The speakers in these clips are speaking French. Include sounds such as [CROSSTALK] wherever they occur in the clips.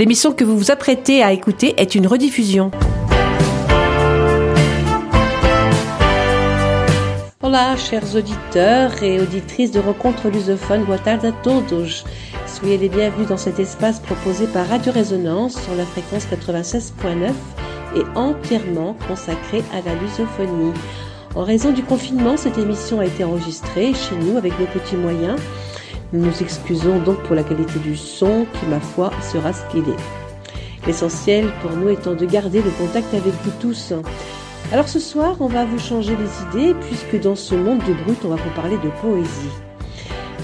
L'émission que vous vous apprêtez à écouter est une rediffusion. Hola, chers auditeurs et auditrices de Rencontres lusophones, boa tarde a todos. Soyez les bienvenus dans cet espace proposé par Radio Résonance sur la fréquence 96.9 et entièrement consacré à la lusophonie. En raison du confinement, cette émission a été enregistrée chez nous avec nos petits moyens nous nous excusons donc pour la qualité du son qui, ma foi, sera ce qu'il est. L'essentiel pour nous étant de garder le contact avec vous tous. Alors ce soir, on va vous changer les idées puisque dans ce monde de brut, on va vous parler de poésie.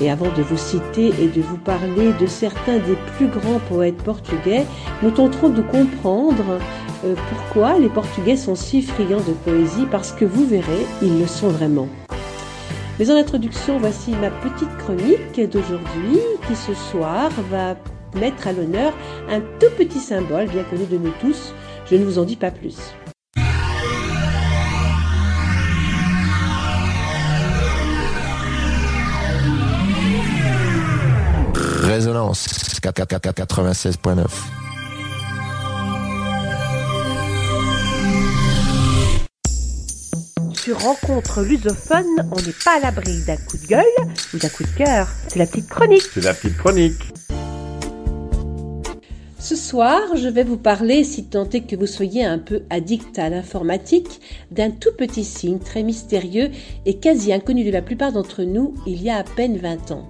Et avant de vous citer et de vous parler de certains des plus grands poètes portugais, nous tenterons de comprendre euh, pourquoi les Portugais sont si friands de poésie, parce que vous verrez, ils le sont vraiment. Mais en introduction, voici ma petite chronique d'aujourd'hui qui ce soir va mettre à l'honneur un tout petit symbole bien connu de nous tous. Je ne vous en dis pas plus. Résonance 96.9 sur Rencontre lusophone, on n'est pas à l'abri d'un coup de gueule ou d'un coup de cœur. C'est la petite chronique. C'est la petite chronique. Ce soir, je vais vous parler, si tant est que vous soyez un peu addict à l'informatique, d'un tout petit signe très mystérieux et quasi inconnu de la plupart d'entre nous il y a à peine 20 ans.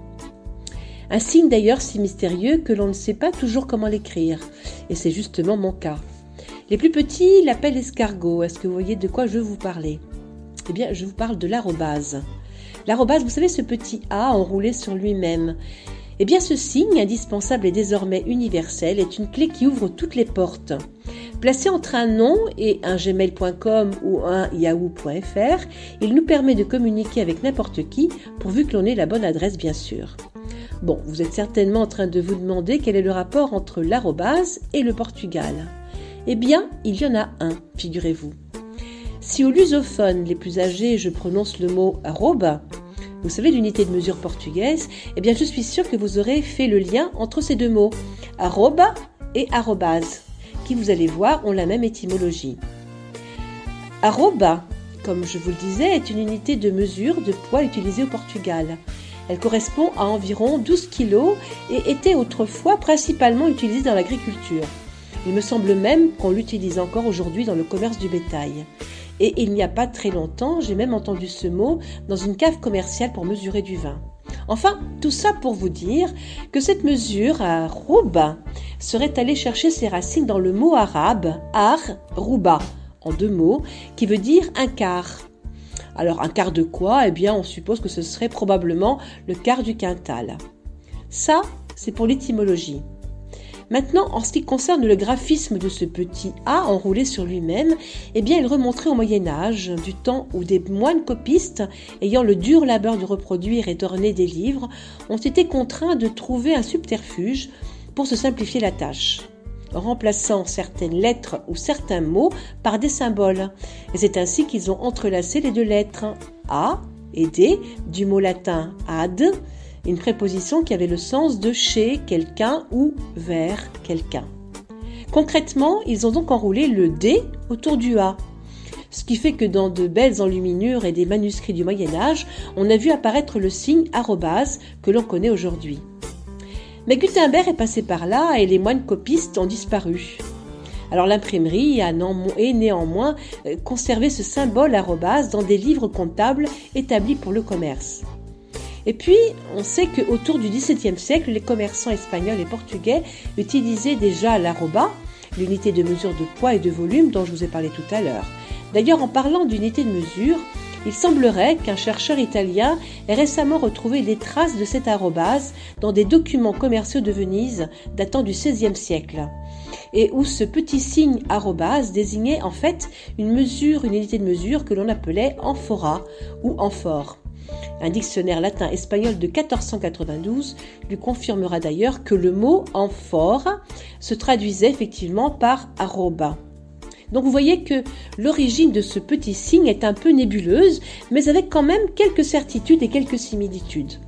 Un signe d'ailleurs si mystérieux que l'on ne sait pas toujours comment l'écrire, et c'est justement mon cas. Les plus petits l'appellent escargot, est-ce que vous voyez de quoi je veux vous parler? Eh bien, je vous parle de l'arrobase. L'arrobase, vous savez, ce petit A enroulé sur lui-même. Eh bien, ce signe, indispensable et désormais universel, est une clé qui ouvre toutes les portes. Placé entre un nom et un gmail.com ou un yahoo.fr, il nous permet de communiquer avec n'importe qui, pourvu que l'on ait la bonne adresse, bien sûr. Bon, vous êtes certainement en train de vous demander quel est le rapport entre l'arrobase et le Portugal. Eh bien, il y en a un, figurez-vous. Si aux lusophones les plus âgés, je prononce le mot arroba, vous savez l'unité de mesure portugaise, eh bien je suis sûre que vous aurez fait le lien entre ces deux mots, arroba et arrobase, qui vous allez voir ont la même étymologie. Arroba, comme je vous le disais, est une unité de mesure de poids utilisée au Portugal. Elle correspond à environ 12 kg et était autrefois principalement utilisée dans l'agriculture. Il me semble même qu'on l'utilise encore aujourd'hui dans le commerce du bétail. Et il n'y a pas très longtemps, j'ai même entendu ce mot dans une cave commerciale pour mesurer du vin. Enfin, tout ça pour vous dire que cette mesure rouba serait allée chercher ses racines dans le mot arabe ar rouba, en deux mots, qui veut dire un quart. Alors un quart de quoi? Eh bien, on suppose que ce serait probablement le quart du quintal. Ça, c'est pour l'étymologie. Maintenant, en ce qui concerne le graphisme de ce petit A enroulé sur lui-même, eh bien, il remonterait au Moyen Âge, du temps où des moines copistes, ayant le dur labeur de reproduire et d'orner des livres, ont été contraints de trouver un subterfuge pour se simplifier la tâche remplaçant certaines lettres ou certains mots par des symboles. Et c'est ainsi qu'ils ont entrelacé les deux lettres A et D du mot latin ad une préposition qui avait le sens de chez quelqu'un ou vers quelqu'un. Concrètement, ils ont donc enroulé le D autour du A. Ce qui fait que dans de belles enluminures et des manuscrits du Moyen Âge, on a vu apparaître le signe arrobase que l'on connaît aujourd'hui. Mais Gutenberg est passé par là et les moines copistes ont disparu. Alors l'imprimerie a néanmoins euh, conservé ce symbole arrobase dans des livres comptables établis pour le commerce. Et puis, on sait qu'autour du XVIIe siècle, les commerçants espagnols et portugais utilisaient déjà l'arroba, l'unité de mesure de poids et de volume dont je vous ai parlé tout à l'heure. D'ailleurs, en parlant d'unité de mesure, il semblerait qu'un chercheur italien ait récemment retrouvé des traces de cette arrobase dans des documents commerciaux de Venise datant du XVIe siècle et où ce petit signe arrobase désignait en fait une mesure, une unité de mesure que l'on appelait amphora ou amphore. Un dictionnaire latin-espagnol de 1492 lui confirmera d'ailleurs que le mot amphore se traduisait effectivement par arroba. Donc vous voyez que l'origine de ce petit signe est un peu nébuleuse, mais avec quand même quelques certitudes et quelques similitudes.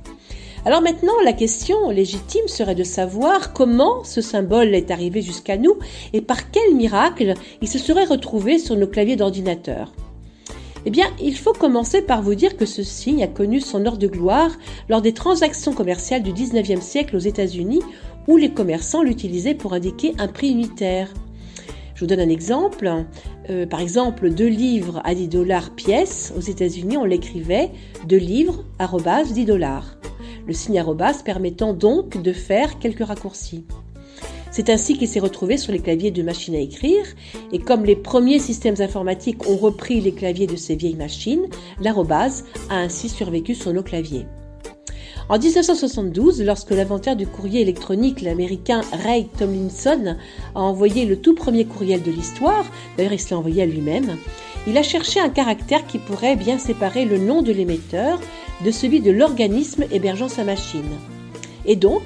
Alors maintenant, la question légitime serait de savoir comment ce symbole est arrivé jusqu'à nous et par quel miracle il se serait retrouvé sur nos claviers d'ordinateur. Eh bien, il faut commencer par vous dire que ce signe a connu son heure de gloire lors des transactions commerciales du 19e siècle aux États-Unis où les commerçants l'utilisaient pour indiquer un prix unitaire. Je vous donne un exemple. Euh, par exemple, 2 livres à 10 dollars pièce. Aux États-Unis, on l'écrivait 2 livres, arrobas, 10 dollars. Le signe arrobas permettant donc de faire quelques raccourcis. C'est ainsi qu'il s'est retrouvé sur les claviers de machines à écrire, et comme les premiers systèmes informatiques ont repris les claviers de ces vieilles machines, l'arrobase a ainsi survécu sur nos claviers. En 1972, lorsque l'inventeur du courrier électronique, l'américain Ray Tomlinson, a envoyé le tout premier courriel de l'histoire, d'ailleurs il se l'a envoyé à lui-même, il a cherché un caractère qui pourrait bien séparer le nom de l'émetteur de celui de l'organisme hébergeant sa machine. Et donc,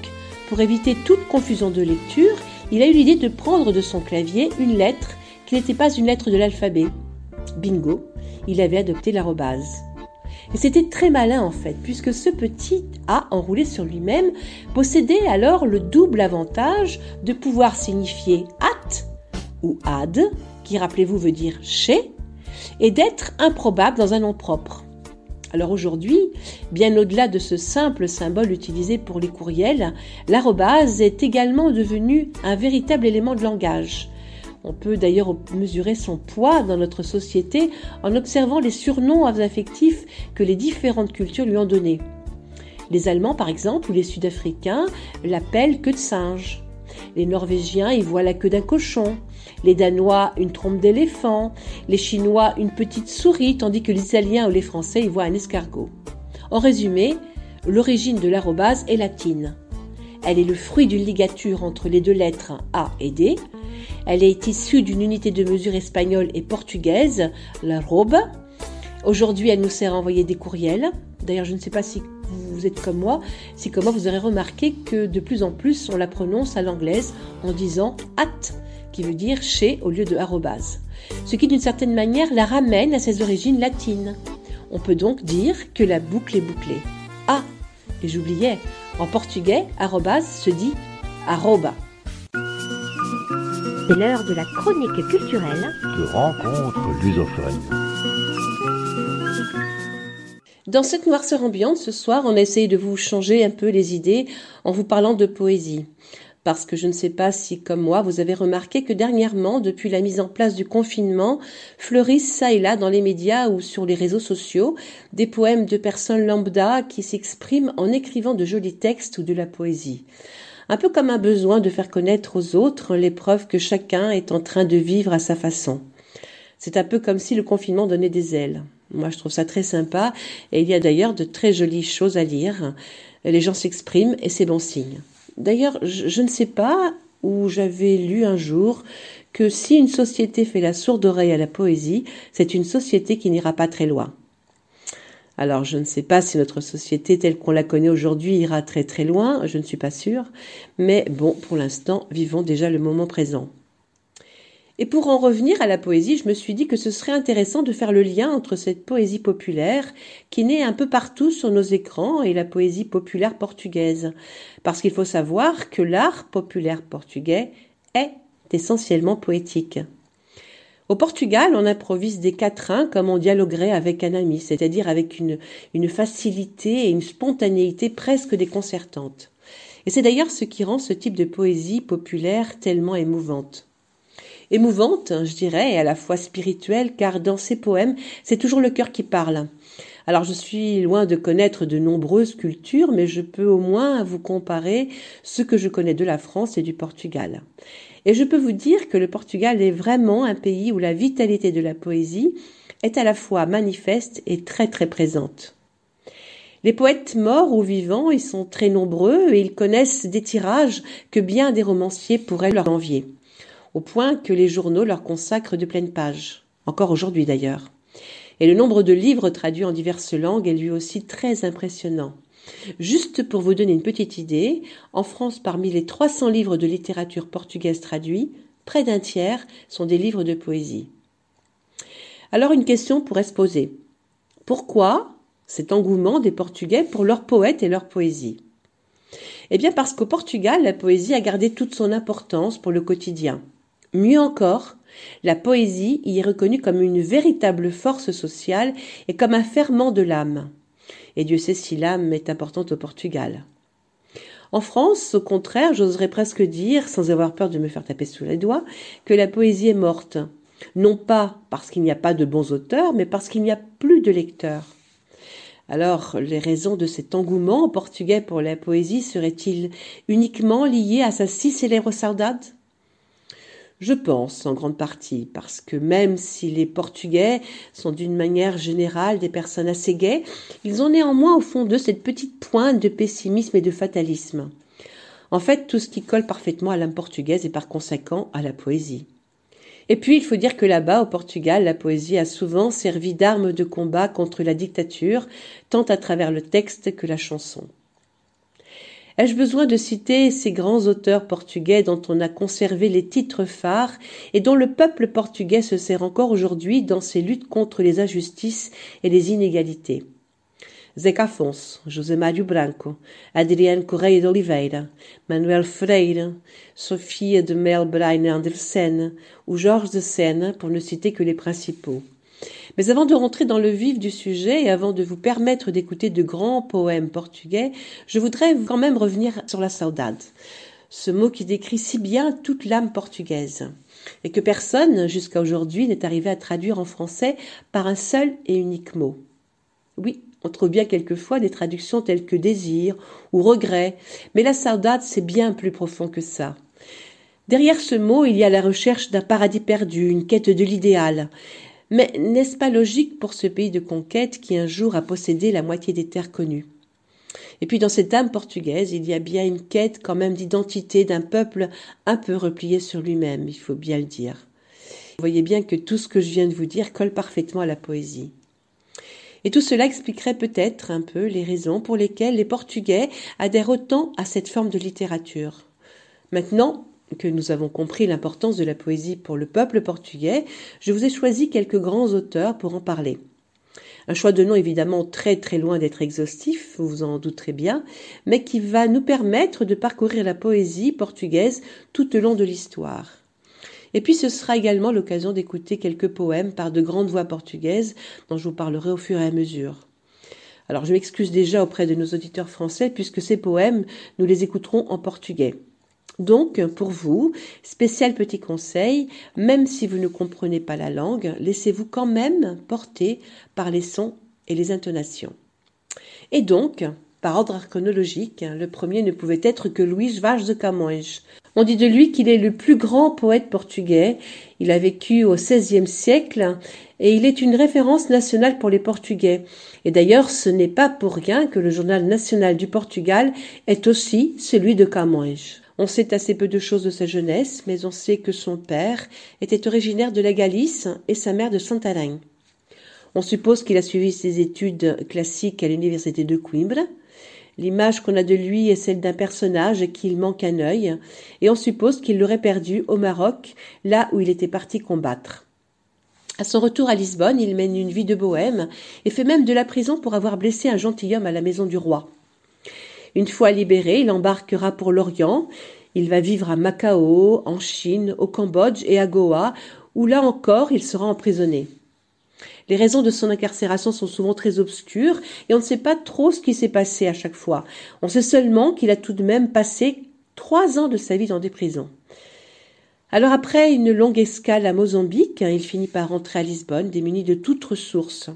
pour éviter toute confusion de lecture, il a eu l'idée de prendre de son clavier une lettre qui n'était pas une lettre de l'alphabet. Bingo, il avait adopté l'arrobase. Et c'était très malin en fait, puisque ce petit A enroulé sur lui-même possédait alors le double avantage de pouvoir signifier at ou ad, qui rappelez-vous veut dire chez, et d'être improbable dans un nom propre. Alors aujourd'hui, bien au-delà de ce simple symbole utilisé pour les courriels, l'arrobase est également devenu un véritable élément de langage. On peut d'ailleurs mesurer son poids dans notre société en observant les surnoms affectifs que les différentes cultures lui ont donnés. Les Allemands, par exemple, ou les Sud-Africains l'appellent queue de singe. Les Norvégiens y voient la queue d'un cochon. Les Danois, une trompe d'éléphant. Les Chinois, une petite souris, tandis que les Italiens ou les Français y voient un escargot. En résumé, l'origine de l'arrobase est latine. Elle est le fruit d'une ligature entre les deux lettres A et D, elle est issue d'une unité de mesure espagnole et portugaise, la robe. Aujourd'hui, elle nous sert à envoyer des courriels. D'ailleurs, je ne sais pas si vous êtes comme moi, si comme moi vous aurez remarqué que de plus en plus on la prononce à l'anglaise en disant at, qui veut dire chez au lieu de arrobase. Ce qui d'une certaine manière la ramène à ses origines latines. On peut donc dire que la boucle est bouclée. Ah, et j'oubliais, en portugais, arrobase se dit arroba. C'est l'heure de la chronique culturelle de rencontre lusophone. Dans cette noirceur ambiante, ce soir, on essaye de vous changer un peu les idées en vous parlant de poésie. Parce que je ne sais pas si, comme moi, vous avez remarqué que dernièrement, depuis la mise en place du confinement, fleurissent ça et là dans les médias ou sur les réseaux sociaux des poèmes de personnes lambda qui s'expriment en écrivant de jolis textes ou de la poésie un peu comme un besoin de faire connaître aux autres l'épreuve que chacun est en train de vivre à sa façon. C'est un peu comme si le confinement donnait des ailes. Moi, je trouve ça très sympa et il y a d'ailleurs de très jolies choses à lire. Les gens s'expriment et c'est bon signe. D'ailleurs, je, ne sais pas où j'avais lu un jour que si une société fait la sourde oreille à la poésie, c'est une société qui n'ira pas très loin. Alors je ne sais pas si notre société telle qu'on la connaît aujourd'hui ira très très loin, je ne suis pas sûre, mais bon, pour l'instant, vivons déjà le moment présent. Et pour en revenir à la poésie, je me suis dit que ce serait intéressant de faire le lien entre cette poésie populaire qui naît un peu partout sur nos écrans et la poésie populaire portugaise. Parce qu'il faut savoir que l'art populaire portugais est essentiellement poétique. Au Portugal, on improvise des quatrains comme on dialoguerait avec un ami, c'est-à-dire avec une, une facilité et une spontanéité presque déconcertante. Et c'est d'ailleurs ce qui rend ce type de poésie populaire tellement émouvante. Émouvante, je dirais, et à la fois spirituelle, car dans ces poèmes, c'est toujours le cœur qui parle. Alors je suis loin de connaître de nombreuses cultures, mais je peux au moins vous comparer ce que je connais de la France et du Portugal. Et je peux vous dire que le Portugal est vraiment un pays où la vitalité de la poésie est à la fois manifeste et très très présente. Les poètes morts ou vivants y sont très nombreux et ils connaissent des tirages que bien des romanciers pourraient leur envier, au point que les journaux leur consacrent de pleines pages, encore aujourd'hui d'ailleurs. Et le nombre de livres traduits en diverses langues est lui aussi très impressionnant. Juste pour vous donner une petite idée, en France, parmi les 300 livres de littérature portugaise traduits, près d'un tiers sont des livres de poésie. Alors une question pourrait se poser. Pourquoi cet engouement des Portugais pour leurs poètes et leur poésie Eh bien parce qu'au Portugal, la poésie a gardé toute son importance pour le quotidien. Mieux encore, la poésie y est reconnue comme une véritable force sociale et comme un ferment de l'âme. Et Dieu sait si l'âme est importante au Portugal. En France, au contraire, j'oserais presque dire, sans avoir peur de me faire taper sous les doigts, que la poésie est morte. Non pas parce qu'il n'y a pas de bons auteurs, mais parce qu'il n'y a plus de lecteurs. Alors, les raisons de cet engouement en portugais pour la poésie seraient-ils uniquement liées à sa si saudade? Je pense en grande partie, parce que même si les Portugais sont d'une manière générale des personnes assez gaies, ils ont néanmoins au fond d'eux cette petite pointe de pessimisme et de fatalisme. En fait, tout ce qui colle parfaitement à l'âme portugaise et par conséquent à la poésie. Et puis, il faut dire que là-bas, au Portugal, la poésie a souvent servi d'arme de combat contre la dictature, tant à travers le texte que la chanson. Ai-je besoin de citer ces grands auteurs portugais dont on a conservé les titres phares et dont le peuple portugais se sert encore aujourd'hui dans ses luttes contre les injustices et les inégalités? Zeca Afonso, José Mário Branco, Adriano Correia de Oliveira, Manuel Freire, Sophia de Melbraine Andersen ou Georges de Seine, pour ne citer que les principaux. Mais avant de rentrer dans le vif du sujet et avant de vous permettre d'écouter de grands poèmes portugais, je voudrais quand même revenir sur la saudade, ce mot qui décrit si bien toute l'âme portugaise, et que personne, jusqu'à aujourd'hui, n'est arrivé à traduire en français par un seul et unique mot. Oui, on trouve bien quelquefois des traductions telles que désir ou regret, mais la saudade, c'est bien plus profond que ça. Derrière ce mot, il y a la recherche d'un paradis perdu, une quête de l'idéal. Mais n'est-ce pas logique pour ce pays de conquête qui un jour a possédé la moitié des terres connues? Et puis dans cette âme portugaise, il y a bien une quête quand même d'identité d'un peuple un peu replié sur lui-même, il faut bien le dire. Vous voyez bien que tout ce que je viens de vous dire colle parfaitement à la poésie. Et tout cela expliquerait peut-être un peu les raisons pour lesquelles les Portugais adhèrent autant à cette forme de littérature. Maintenant que nous avons compris l'importance de la poésie pour le peuple portugais, je vous ai choisi quelques grands auteurs pour en parler. Un choix de noms évidemment très très loin d'être exhaustif, vous vous en douterez bien, mais qui va nous permettre de parcourir la poésie portugaise tout au long de l'histoire. Et puis ce sera également l'occasion d'écouter quelques poèmes par de grandes voix portugaises dont je vous parlerai au fur et à mesure. Alors je m'excuse déjà auprès de nos auditeurs français puisque ces poèmes, nous les écouterons en portugais. Donc, pour vous, spécial petit conseil, même si vous ne comprenez pas la langue, laissez-vous quand même porter par les sons et les intonations. Et donc, par ordre chronologique, le premier ne pouvait être que Luís Vaz de Camões, on dit de lui qu'il est le plus grand poète portugais. Il a vécu au XVIe siècle et il est une référence nationale pour les Portugais. Et d'ailleurs, ce n'est pas pour rien que le journal national du Portugal est aussi celui de Camões. On sait assez peu de choses de sa jeunesse, mais on sait que son père était originaire de la Galice et sa mère de Santarém. On suppose qu'il a suivi ses études classiques à l'université de Coimbra, L'image qu'on a de lui est celle d'un personnage qui manque un œil, et on suppose qu'il l'aurait perdu au Maroc, là où il était parti combattre. À son retour à Lisbonne, il mène une vie de bohème et fait même de la prison pour avoir blessé un gentilhomme à la maison du roi. Une fois libéré, il embarquera pour l'Orient. Il va vivre à Macao, en Chine, au Cambodge et à Goa, où là encore il sera emprisonné. Les raisons de son incarcération sont souvent très obscures et on ne sait pas trop ce qui s'est passé à chaque fois. On sait seulement qu'il a tout de même passé trois ans de sa vie dans des prisons. Alors après une longue escale à Mozambique, il finit par rentrer à Lisbonne démuni de toute ressource.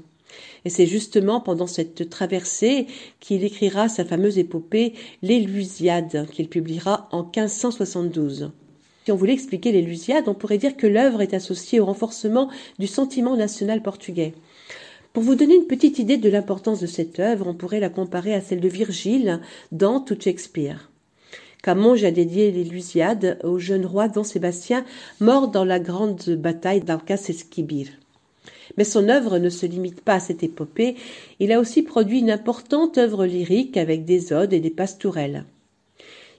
Et c'est justement pendant cette traversée qu'il écrira sa fameuse épopée L'Élusiade, qu'il publiera en 1572. Si on voulait expliquer les Lusiades, on pourrait dire que l'œuvre est associée au renforcement du sentiment national portugais. Pour vous donner une petite idée de l'importance de cette œuvre, on pourrait la comparer à celle de Virgile dans tout Shakespeare. Camonge a dédié les Lusiades au jeune roi Don Sébastien, mort dans la grande bataille d'Alcas-Esquibir. Mais son œuvre ne se limite pas à cette épopée, il a aussi produit une importante œuvre lyrique avec des odes et des pastourelles.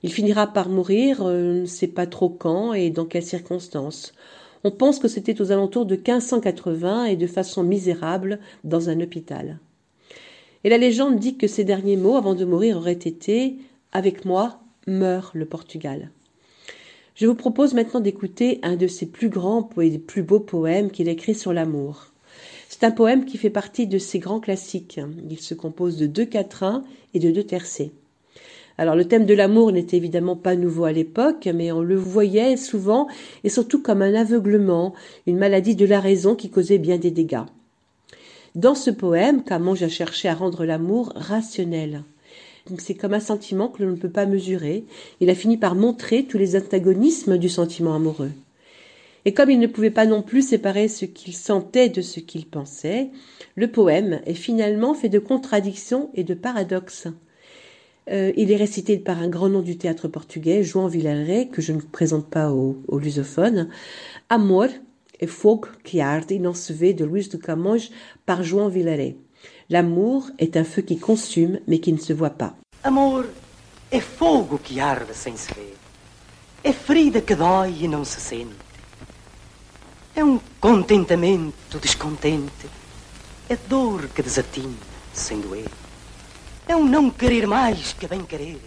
Il finira par mourir, euh, on ne sait pas trop quand et dans quelles circonstances. On pense que c'était aux alentours de 1580 et de façon misérable dans un hôpital. Et la légende dit que ses derniers mots avant de mourir auraient été Avec moi meurt le Portugal. Je vous propose maintenant d'écouter un de ses plus grands et plus beaux poèmes qu'il écrit sur l'amour. C'est un poème qui fait partie de ses grands classiques. Il se compose de deux quatrains et de deux tercets. Alors le thème de l'amour n'était évidemment pas nouveau à l'époque, mais on le voyait souvent et surtout comme un aveuglement, une maladie de la raison qui causait bien des dégâts. Dans ce poème, Camonge a cherché à rendre l'amour rationnel. C'est comme un sentiment que l'on ne peut pas mesurer. Il a fini par montrer tous les antagonismes du sentiment amoureux. Et comme il ne pouvait pas non plus séparer ce qu'il sentait de ce qu'il pensait, le poème est finalement fait de contradictions et de paradoxes. Euh, il est récité par un grand nom du théâtre portugais, João Villaret, que je ne présente pas aux, lusophones. Amor et fogo qui arde, inachevé de Luís de Camões par João Villaret. L'amour est un feu qui consume mais qui ne se voit pas. Amor é fogo que arde sem se ver. É ferida que dói e não se sente. É um contentamento descontente. É dor que desatina sem doer. É um não querer mais que bem querer.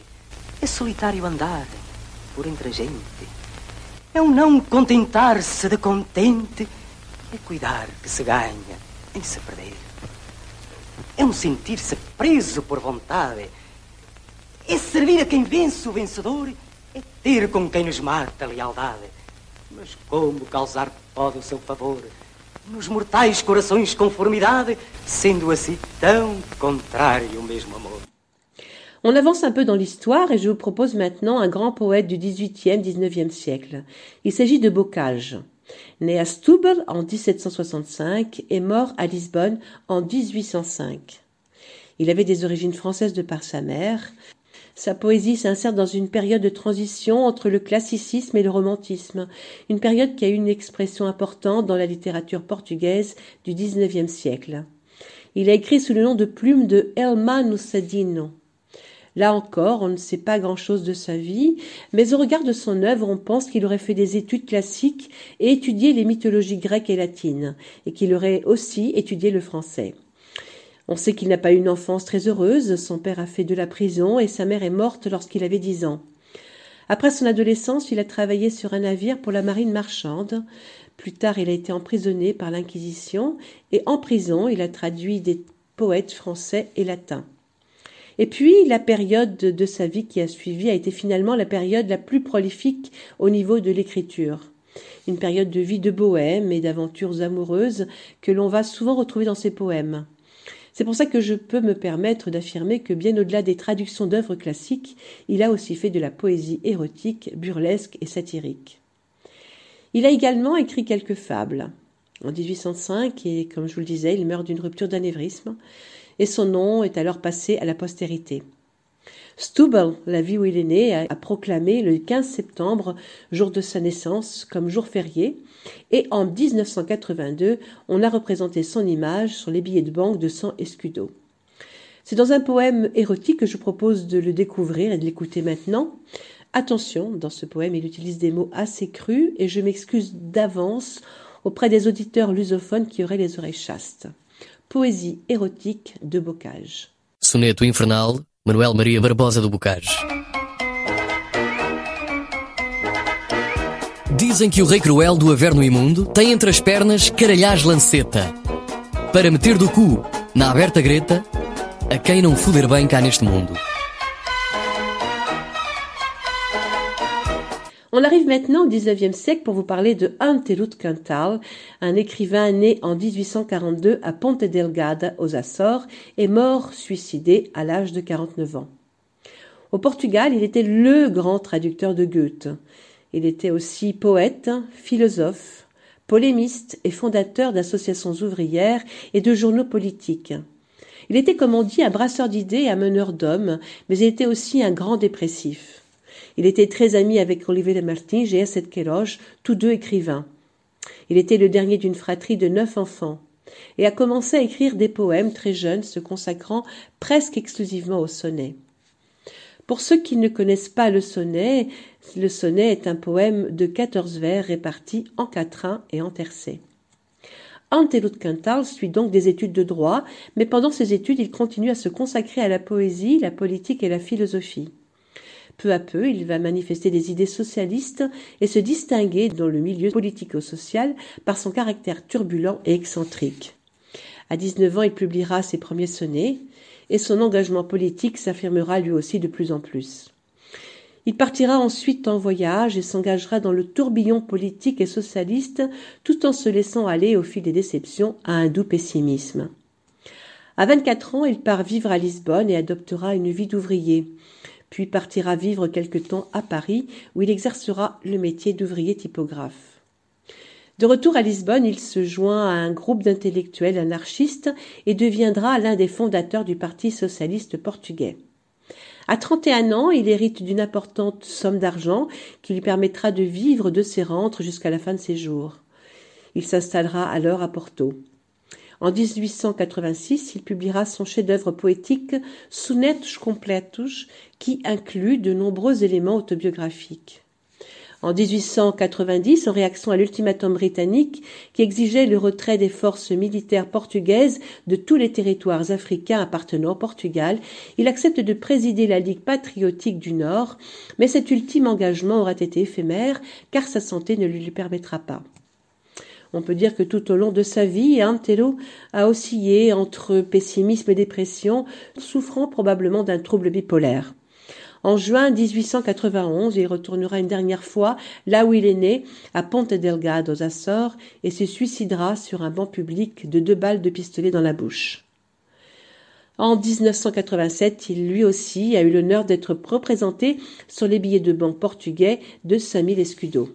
É solitário andar por entre a gente. É um não contentar-se de contente. É cuidar que se ganha em se perder. É um sentir-se preso por vontade. É servir a quem vence o vencedor. É ter com quem nos mata a lealdade. Como causar pode o seu favor? nos mortais corações conformidade, sendo assim tão contrário o mesmo amor. On avance un peu dans l'histoire et je vous propose maintenant un grand poète du XVIIIe, XIXe siècle. Il s'agit de Bocage. Né à Stubble en 1765 et mort à Lisbonne en 1805. Il avait des origines françaises de par sa mère. Sa poésie s'insère dans une période de transition entre le classicisme et le romantisme, une période qui a eu une expression importante dans la littérature portugaise du XIXe siècle. Il a écrit sous le nom de plume de Elma Nusadino. Là encore, on ne sait pas grand-chose de sa vie, mais au regard de son œuvre, on pense qu'il aurait fait des études classiques et étudié les mythologies grecques et latines, et qu'il aurait aussi étudié le français. On sait qu'il n'a pas eu une enfance très heureuse, son père a fait de la prison et sa mère est morte lorsqu'il avait dix ans. Après son adolescence, il a travaillé sur un navire pour la marine marchande. Plus tard, il a été emprisonné par l'Inquisition et en prison, il a traduit des poètes français et latins. Et puis, la période de sa vie qui a suivi a été finalement la période la plus prolifique au niveau de l'écriture. Une période de vie de bohème et d'aventures amoureuses que l'on va souvent retrouver dans ses poèmes. C'est pour ça que je peux me permettre d'affirmer que bien au-delà des traductions d'œuvres classiques, il a aussi fait de la poésie érotique, burlesque et satirique. Il a également écrit quelques fables. En 1805, et comme je vous le disais, il meurt d'une rupture d'anévrisme, et son nom est alors passé à la postérité. Stubble, la ville où il est né, a proclamé le 15 septembre, jour de sa naissance, comme jour férié, et en 1982, on a représenté son image sur les billets de banque de 100 escudo. C'est dans un poème érotique que je propose de le découvrir et de l'écouter maintenant. Attention, dans ce poème, il utilise des mots assez crus et je m'excuse d'avance auprès des auditeurs lusophones qui auraient les oreilles chastes. Poésie érotique de Bocage. Soneto infernal, Manuel Maria Barbosa do Bocage. Dizem que o rei cruel do Averno Imundo tem entre as pernas caralhás lanceta para meter do cu na aberta greta a quem não foder bem cá neste mundo. On arrive maintenant au XIXe siècle pour vous parler de Antelut Cantal, un écrivain né en 1842 à Ponte Delgada, aux Açores, et mort suicidé à l'âge de 49 ans. Au Portugal, il était le grand traducteur de Goethe. Il était aussi poète, philosophe, polémiste et fondateur d'associations ouvrières et de journaux politiques. Il était, comme on dit, un brasseur d'idées et un meneur d'hommes, mais il était aussi un grand dépressif. Il était très ami avec Olivier de Martins et Esset Queiroz, tous deux écrivains. Il était le dernier d'une fratrie de neuf enfants et a commencé à écrire des poèmes très jeunes, se consacrant presque exclusivement au sonnet. Pour ceux qui ne connaissent pas le sonnet, le sonnet est un poème de quatorze vers répartis en quatrains et en tercets. Antelut Quintal suit donc des études de droit, mais pendant ses études, il continue à se consacrer à la poésie, la politique et la philosophie. Peu à peu, il va manifester des idées socialistes et se distinguer dans le milieu politico-social par son caractère turbulent et excentrique. À 19 ans, il publiera ses premiers sonnets et son engagement politique s'affirmera lui aussi de plus en plus. Il partira ensuite en voyage et s'engagera dans le tourbillon politique et socialiste tout en se laissant aller au fil des déceptions à un doux pessimisme. À 24 ans, il part vivre à Lisbonne et adoptera une vie d'ouvrier, puis partira vivre quelque temps à Paris où il exercera le métier d'ouvrier typographe. De retour à Lisbonne, il se joint à un groupe d'intellectuels anarchistes et deviendra l'un des fondateurs du Parti socialiste portugais. À 31 ans, il hérite d'une importante somme d'argent qui lui permettra de vivre de ses rentes jusqu'à la fin de ses jours. Il s'installera alors à Porto. En 1886, il publiera son chef-d'œuvre poétique Sonetos Completos, qui inclut de nombreux éléments autobiographiques en 1890 en réaction à l'ultimatum britannique qui exigeait le retrait des forces militaires portugaises de tous les territoires africains appartenant au Portugal, il accepte de présider la Ligue patriotique du Nord, mais cet ultime engagement aura été éphémère car sa santé ne lui permettra pas. On peut dire que tout au long de sa vie, Antelo a oscillé entre pessimisme et dépression, souffrant probablement d'un trouble bipolaire. En juin 1891, il retournera une dernière fois là où il est né, à Ponte Delgado aux Açores, et se suicidera sur un banc public de deux balles de pistolet dans la bouche. En 1987, il lui aussi a eu l'honneur d'être représenté sur les billets de banque portugais de Samil Escudo.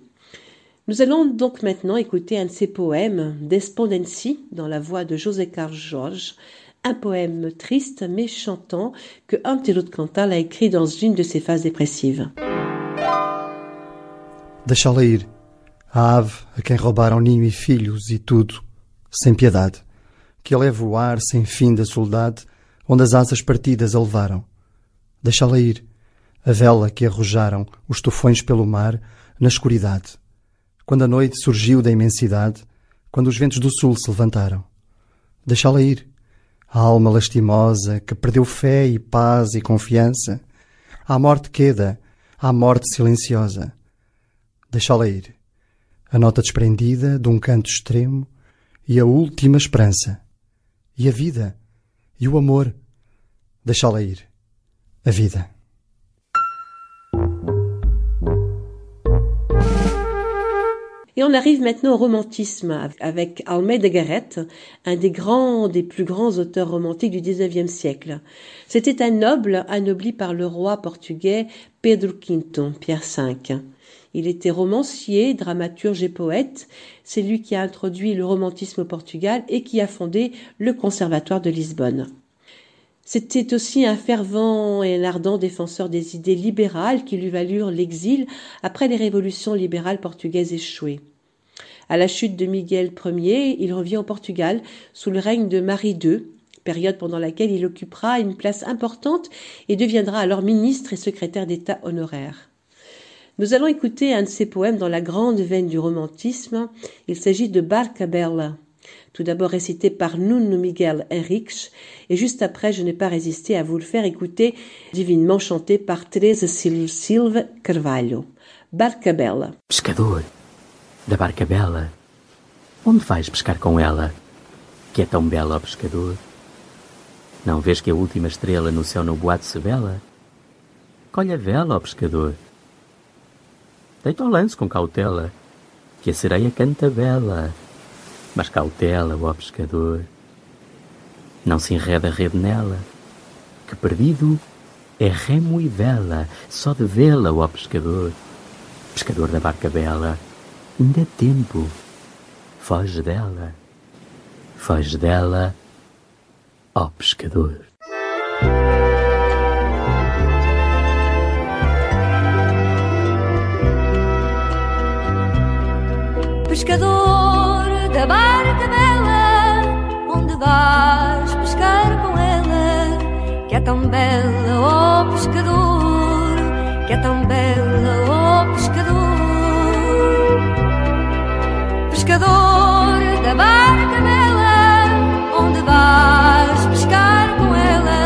Nous allons donc maintenant écouter un de ses poèmes, Despondency, dans la voix de José Carlos Jorge, un poème triste mais chantant que Antero de Cantal a écrit dans une de ses phases dépressives. Deixá-la ir, a ave a quem roubaram ninho e filhos e tudo, sem piedade, que a leve o ar sem fim da soledade, onde as asas partidas a levaram. Deixá-la ir, a vela que arrojaram os tufões pelo mar, na escuridade, quando a noite surgiu da imensidade, quando os ventos do sul se levantaram. Deixá-la ir, a alma lastimosa que perdeu fé e paz e confiança, à morte queda, à morte silenciosa. Deixá-la ir, a nota desprendida de um canto extremo e a última esperança, e a vida, e o amor. Deixá-la ir, a vida. Et on arrive maintenant au romantisme avec Almeida Garrett, un des grands, des plus grands auteurs romantiques du XIXe siècle. C'était un noble anobli par le roi portugais Pedro V, Pierre V. Il était romancier, dramaturge et poète. C'est lui qui a introduit le romantisme au Portugal et qui a fondé le Conservatoire de Lisbonne. C'était aussi un fervent et un ardent défenseur des idées libérales qui lui valurent l'exil après les révolutions libérales portugaises échouées. À la chute de Miguel Ier, il revient au Portugal sous le règne de Marie II, période pendant laquelle il occupera une place importante et deviendra alors ministre et secrétaire d'État honoraire. Nous allons écouter un de ses poèmes dans la grande veine du romantisme. Il s'agit de Barca Bella tout d'abord récité par Nuno Miguel Henriques, et juste après, je n'ai pas résisté à vous le faire écouter, divinement chanté par Teresa Silva Carvalho. Barca Bella. Pescador, da barca bela, onde vais pescar com ela, que é tão bela, ó pescador? Não vês que a última estrela no céu no boate se vela? Colhe a vela, ó pescador. Deita o lance com cautela, que a sereia canta bela. Mas cautela, ó pescador, não se enreda a rede nela, que perdido é remo e vela, só de vê-la, ó pescador. Pescador da barca bela, ainda é tempo, foge dela, foge dela, ó pescador. Pescador vais pescar com ela, que é tão bela, ó oh pescador, que é tão bela, ó oh pescador. Pescador da barca bela, onde vais pescar com ela,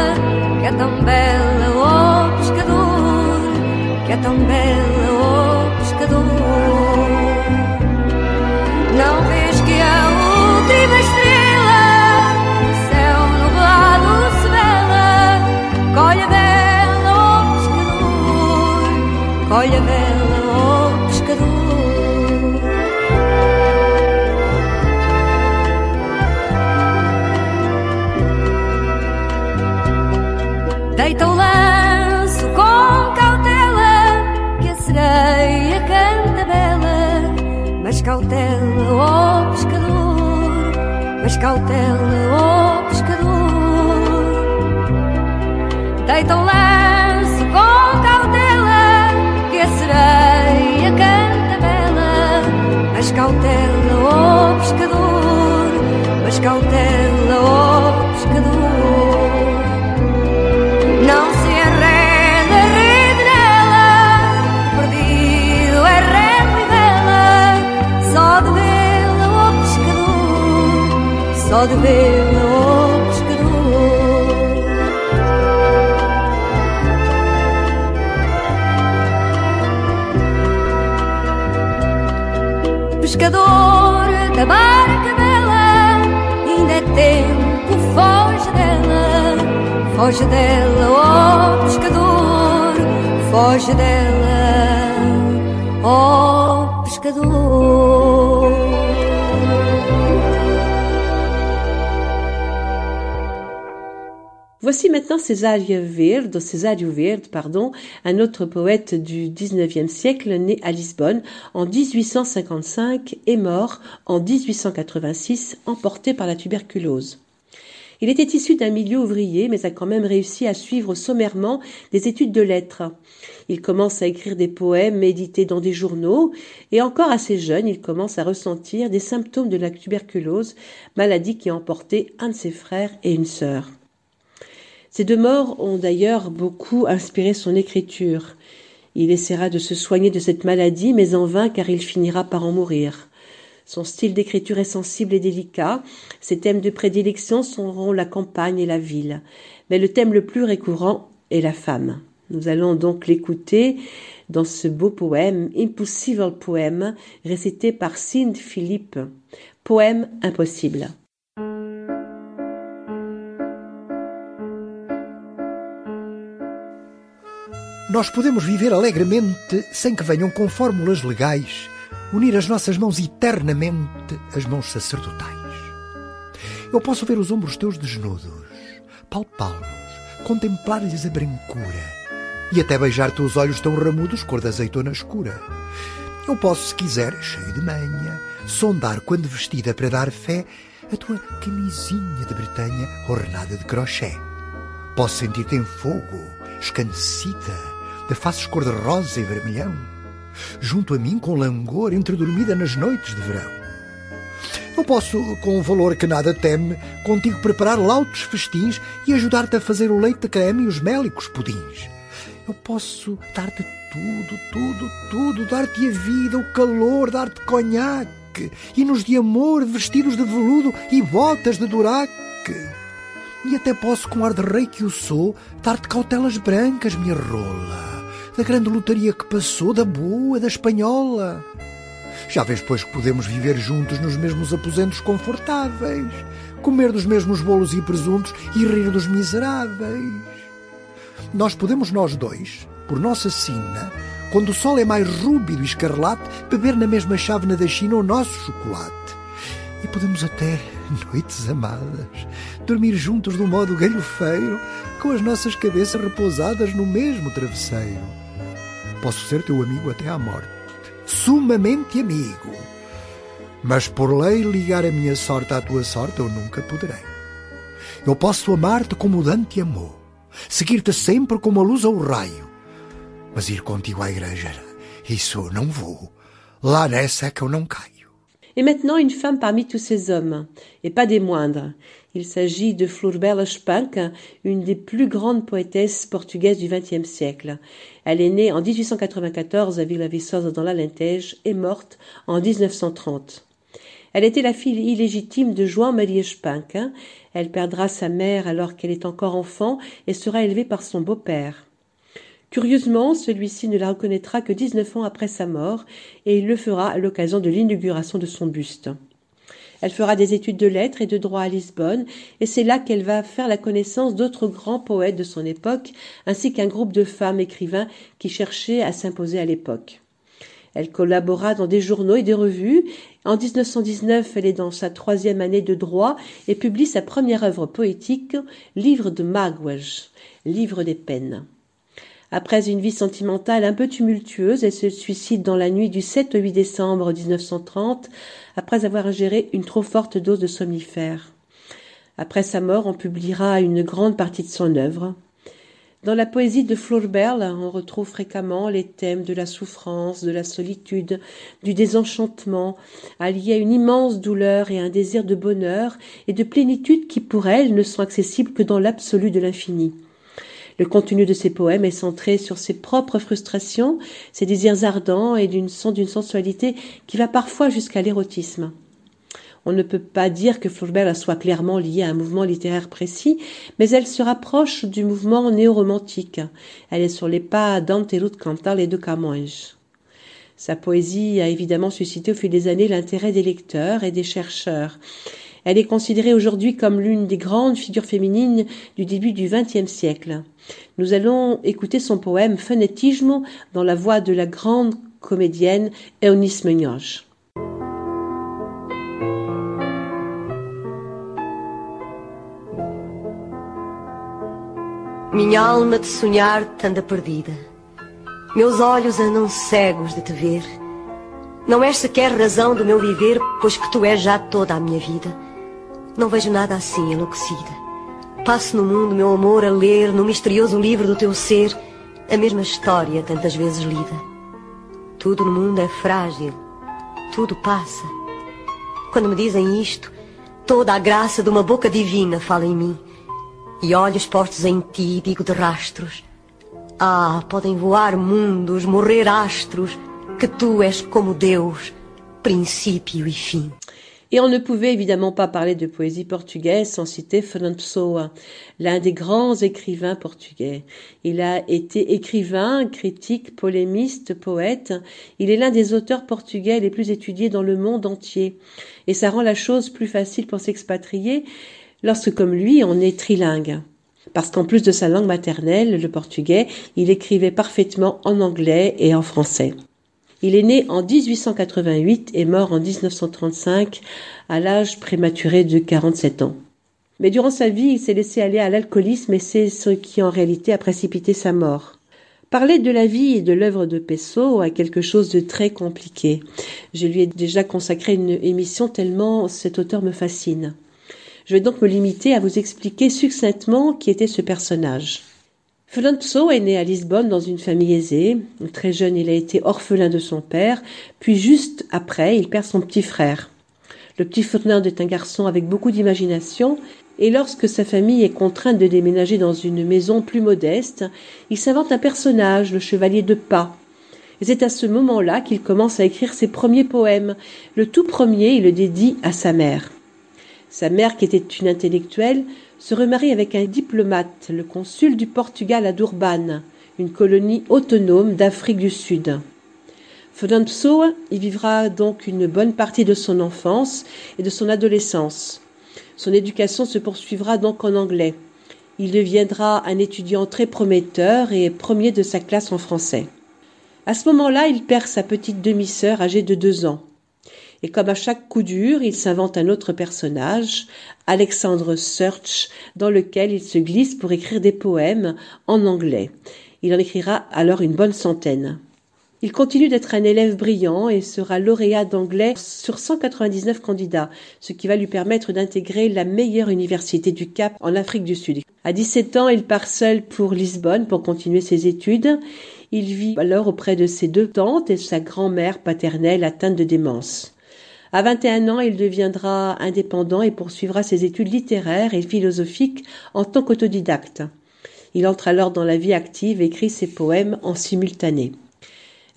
que é tão bela, ó oh pescador, que é tão bela, colhe a vela, oh pescador. Deita o lanço com cautela, que a sereia canta bela. Mas cautela, ó pescador, mas cautela, ó pescador. Deita o lanço cautela, ó pescador, mas cautela, ó pescador. Não se enreda rede nela, perdido é remo e vela, só de vê-la, ó pescador, só de vê-la, ó pescador. Pescador da barca bela, ainda é tempo, foge dela, foge dela, ó pescador, foge dela, ó pescador. Voici maintenant Césario Verde, Césario Verde, pardon, un autre poète du XIXe siècle né à Lisbonne en 1855 et mort en 1886 emporté par la tuberculose. Il était issu d'un milieu ouvrier, mais a quand même réussi à suivre sommairement des études de lettres. Il commence à écrire des poèmes édités dans des journaux, et encore assez jeune, il commence à ressentir des symptômes de la tuberculose, maladie qui a emporté un de ses frères et une sœur. Ces deux morts ont d'ailleurs beaucoup inspiré son écriture. Il essaiera de se soigner de cette maladie, mais en vain car il finira par en mourir. Son style d'écriture est sensible et délicat. Ses thèmes de prédilection seront la campagne et la ville. Mais le thème le plus récurrent est la femme. Nous allons donc l'écouter dans ce beau poème, Impossible Poème, récité par Sinde Philippe. Poème impossible. Nós podemos viver alegremente sem que venham com fórmulas legais unir as nossas mãos eternamente às mãos sacerdotais. Eu posso ver os ombros teus desnudos, palpá-los, contemplar-lhes a brancura e até beijar-te os olhos tão ramudos cor da azeitona escura. Eu posso, se quiser, cheio de manha, sondar quando vestida para dar fé a tua camisinha de Bretanha ornada de crochê. Posso sentir-te em fogo, escandecida, de faces cor-de-rosa e vermelhão, junto a mim com langor, entredormida nas noites de verão. Eu posso, com um valor que nada teme, contigo preparar lautos festins e ajudar-te a fazer o leite de creme e os mélicos pudins. Eu posso dar-te tudo, tudo, tudo, dar-te a vida, o calor, dar-te conhaque, hinos de amor, vestidos de veludo e botas de duraque. E até posso, com ar de rei que eu sou, dar-te cautelas brancas, minha rola da grande lotaria que passou, da boa, da espanhola. Já vês, pois, que podemos viver juntos nos mesmos aposentos confortáveis, comer dos mesmos bolos e presuntos e rir dos miseráveis. Nós podemos, nós dois, por nossa sina, quando o sol é mais rúbido e escarlate, beber na mesma chávena da China o nosso chocolate. E podemos até, [LAUGHS] noites amadas, dormir juntos um modo galhofeiro, com as nossas cabeças repousadas no mesmo travesseiro. Posso ser teu amigo até à morte, sumamente amigo. Mas por lei ligar a minha sorte à tua sorte eu nunca poderei. Eu posso amar-te como Dante amou, seguir-te sempre como a luz ou o raio, mas ir contigo à igreja, isso eu não vou. Lá nessa é que eu não caio. Et maintenant une femme parmi tous ces hommes, et pas des moindres. Il s'agit de Florbela Spank, une des plus grandes poétesses portugaises du XXe siècle. Elle est née en 1894 à Villa Viçosa dans l'Alentejo et morte en 1930. Elle était la fille illégitime de João Maria Spank. Elle perdra sa mère alors qu'elle est encore enfant et sera élevée par son beau-père. Curieusement, celui-ci ne la reconnaîtra que 19 ans après sa mort, et il le fera à l'occasion de l'inauguration de son buste. Elle fera des études de lettres et de droit à Lisbonne, et c'est là qu'elle va faire la connaissance d'autres grands poètes de son époque, ainsi qu'un groupe de femmes écrivains qui cherchaient à s'imposer à l'époque. Elle collabora dans des journaux et des revues. En 1919, elle est dans sa troisième année de droit et publie sa première œuvre poétique, Livre de Magwaj, Livre des peines. Après une vie sentimentale un peu tumultueuse, elle se suicide dans la nuit du 7 au 8 décembre 1930 après avoir ingéré une trop forte dose de somnifères. Après sa mort, on publiera une grande partie de son œuvre. Dans la poésie de Flaubert, on retrouve fréquemment les thèmes de la souffrance, de la solitude, du désenchantement, alliés à une immense douleur et un désir de bonheur et de plénitude qui pour elle ne sont accessibles que dans l'absolu de l'infini. Le contenu de ses poèmes est centré sur ses propres frustrations, ses désirs ardents et d'une sensualité qui va parfois jusqu'à l'érotisme. On ne peut pas dire que Flaubert soit clairement liée à un mouvement littéraire précis, mais elle se rapproche du mouvement néo-romantique. Elle est sur les pas d'Ante Ruth Cantal et de Camões. Sa poésie a évidemment suscité au fil des années l'intérêt des lecteurs et des chercheurs. Elle est considérée aujourd'hui comme l'une des grandes figures féminines du début du XXe siècle. Nous allons écouter son poème Phonétisme dans la voix de la grande comédienne Eunice Meignoge. Minha alma de sonhar anda perdida. Meus olhos andam cegos de te ver. Não és sequer razão do meu viver, pois que tu és já toda a minha vida. Não vejo nada assim enlouquecida. Passo no mundo, meu amor, a ler no misterioso livro do teu ser a mesma história tantas vezes lida. Tudo no mundo é frágil, tudo passa. Quando me dizem isto, toda a graça de uma boca divina fala em mim. E olhos postos em ti, digo de rastros. Ah, podem voar mundos, morrer astros, que tu és como Deus, princípio e fim. Et on ne pouvait évidemment pas parler de poésie portugaise sans citer Fernando l'un des grands écrivains portugais. Il a été écrivain, critique, polémiste, poète. Il est l'un des auteurs portugais les plus étudiés dans le monde entier. Et ça rend la chose plus facile pour s'expatrier lorsque, comme lui, on est trilingue. Parce qu'en plus de sa langue maternelle, le portugais, il écrivait parfaitement en anglais et en français. Il est né en 1888 et mort en 1935 à l'âge prématuré de 47 ans. Mais durant sa vie, il s'est laissé aller à l'alcoolisme et c'est ce qui en réalité a précipité sa mort. Parler de la vie et de l'œuvre de Pessoa a quelque chose de très compliqué. Je lui ai déjà consacré une émission tellement cet auteur me fascine. Je vais donc me limiter à vous expliquer succinctement qui était ce personnage. Fernando est né à Lisbonne dans une famille aisée. Très jeune, il a été orphelin de son père, puis juste après, il perd son petit frère. Le petit Fernando est un garçon avec beaucoup d'imagination, et lorsque sa famille est contrainte de déménager dans une maison plus modeste, il s'invente un personnage, le chevalier de pas. Et c'est à ce moment-là qu'il commence à écrire ses premiers poèmes. Le tout premier, il le dédie à sa mère. Sa mère, qui était une intellectuelle, se remarie avec un diplomate, le consul du Portugal à Durban, une colonie autonome d'Afrique du Sud. Fernando y vivra donc une bonne partie de son enfance et de son adolescence. Son éducation se poursuivra donc en anglais. Il deviendra un étudiant très prometteur et premier de sa classe en français. À ce moment-là, il perd sa petite demi-sœur âgée de deux ans. Et comme à chaque coup dur, il s'invente un autre personnage, Alexandre Search, dans lequel il se glisse pour écrire des poèmes en anglais. Il en écrira alors une bonne centaine. Il continue d'être un élève brillant et sera lauréat d'anglais sur 199 candidats, ce qui va lui permettre d'intégrer la meilleure université du Cap en Afrique du Sud. À 17 ans, il part seul pour Lisbonne pour continuer ses études. Il vit alors auprès de ses deux tantes et sa grand-mère paternelle atteinte de démence. À 21 ans, il deviendra indépendant et poursuivra ses études littéraires et philosophiques en tant qu'autodidacte. Il entre alors dans la vie active et écrit ses poèmes en simultané.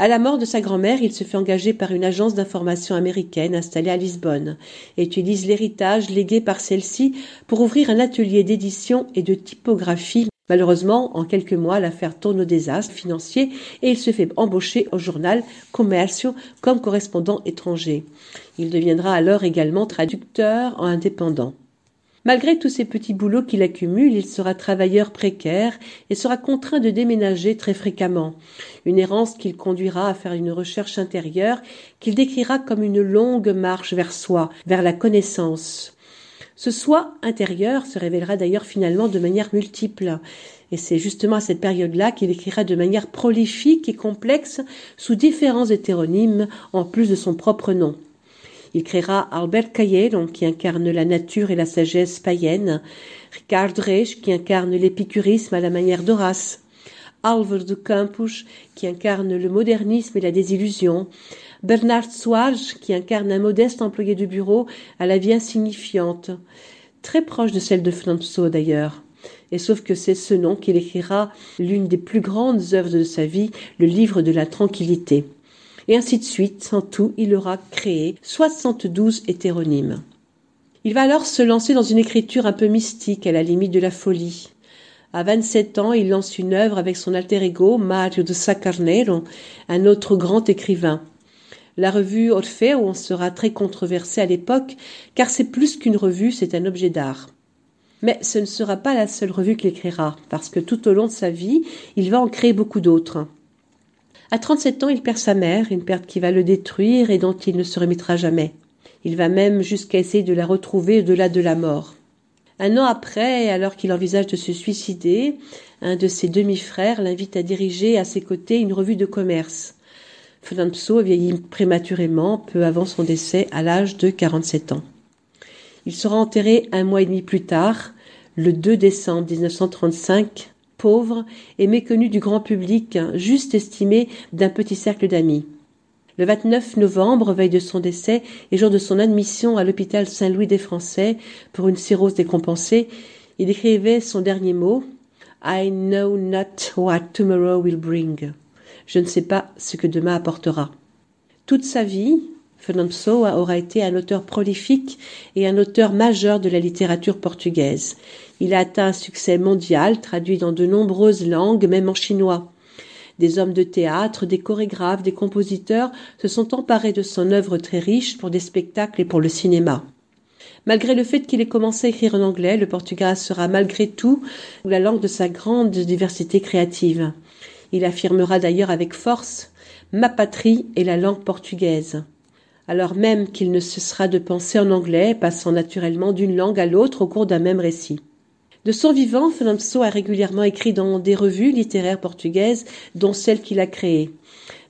À la mort de sa grand-mère, il se fait engager par une agence d'information américaine installée à Lisbonne et utilise l'héritage légué par celle-ci pour ouvrir un atelier d'édition et de typographie Malheureusement, en quelques mois, l'affaire tourne au désastre financier et il se fait embaucher au journal Commercio comme correspondant étranger. Il deviendra alors également traducteur en indépendant. Malgré tous ces petits boulots qu'il accumule, il sera travailleur précaire et sera contraint de déménager très fréquemment. Une errance qu'il conduira à faire une recherche intérieure qu'il décrira comme une longue marche vers soi, vers la connaissance. Ce soi intérieur se révélera d'ailleurs finalement de manière multiple. Et c'est justement à cette période-là qu'il écrira de manière prolifique et complexe sous différents hétéronymes en plus de son propre nom. Il créera Albert Caillé, qui incarne la nature et la sagesse païenne, Richard Reich, qui incarne l'épicurisme à la manière d'Horace, Alvar de Campus, qui incarne le modernisme et la désillusion, Bernard Swage, qui incarne un modeste employé de bureau à la vie insignifiante, très proche de celle de Flamso d'ailleurs. Et sauf que c'est ce nom qu'il écrira l'une des plus grandes œuvres de sa vie, le livre de la tranquillité. Et ainsi de suite, en tout, il aura créé 72 hétéronymes. Il va alors se lancer dans une écriture un peu mystique, à la limite de la folie. À 27 ans, il lance une œuvre avec son alter ego, Mario de Sacarnero, un autre grand écrivain. La revue Orfeo sera très controversée à l'époque, car c'est plus qu'une revue, c'est un objet d'art. Mais ce ne sera pas la seule revue qu'il écrira, parce que tout au long de sa vie, il va en créer beaucoup d'autres. À 37 ans, il perd sa mère, une perte qui va le détruire et dont il ne se remettra jamais. Il va même jusqu'à essayer de la retrouver au-delà de la mort. Un an après, alors qu'il envisage de se suicider, un de ses demi-frères l'invite à diriger à ses côtés une revue de commerce. Fernando vieillit prématurément, peu avant son décès, à l'âge de 47 ans. Il sera enterré un mois et demi plus tard, le 2 décembre 1935, pauvre et méconnu du grand public, juste estimé d'un petit cercle d'amis. Le 29 novembre, veille de son décès et jour de son admission à l'hôpital Saint-Louis des Français pour une cirrhose décompensée, il écrivait son dernier mot I know not what tomorrow will bring. Je ne sais pas ce que demain apportera. Toute sa vie, Fernando Pessoa aura été un auteur prolifique et un auteur majeur de la littérature portugaise. Il a atteint un succès mondial, traduit dans de nombreuses langues, même en chinois. Des hommes de théâtre, des chorégraphes, des compositeurs se sont emparés de son œuvre très riche pour des spectacles et pour le cinéma. Malgré le fait qu'il ait commencé à écrire en anglais, le portugais sera malgré tout la langue de sa grande diversité créative. Il affirmera d'ailleurs avec force Ma patrie est la langue portugaise. Alors même qu'il ne cessera de penser en anglais, passant naturellement d'une langue à l'autre au cours d'un même récit. De son vivant, Fernando a régulièrement écrit dans des revues littéraires portugaises, dont celle qu'il a créée.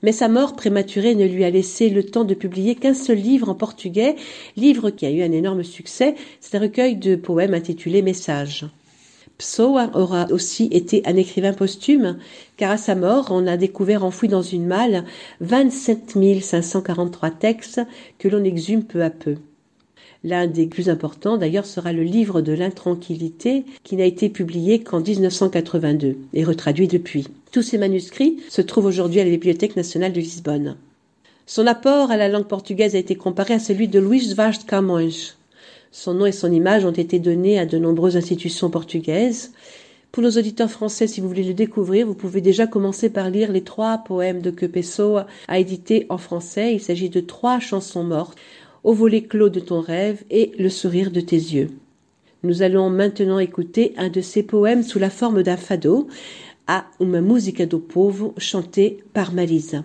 Mais sa mort prématurée ne lui a laissé le temps de publier qu'un seul livre en portugais, livre qui a eu un énorme succès, c'est un recueil de poèmes intitulé Messages. Pessoa aura aussi été un écrivain posthume, car à sa mort, on a découvert enfouis dans une malle 27 543 textes que l'on exhume peu à peu. L'un des plus importants, d'ailleurs, sera le livre de l'intranquillité, qui n'a été publié qu'en 1982 et retraduit depuis. Tous ces manuscrits se trouvent aujourd'hui à la Bibliothèque nationale de Lisbonne. Son apport à la langue portugaise a été comparé à celui de Luís Vaz de Camões. Son nom et son image ont été donnés à de nombreuses institutions portugaises. Pour nos auditeurs français, si vous voulez le découvrir, vous pouvez déjà commencer par lire les trois poèmes de que Pessoa a édités en français. Il s'agit de trois chansons mortes au volet clos de ton rêve et le sourire de tes yeux. Nous allons maintenant écouter un de ses poèmes sous la forme d'un fado, à Uma Música do Povo, chanté par Marisa.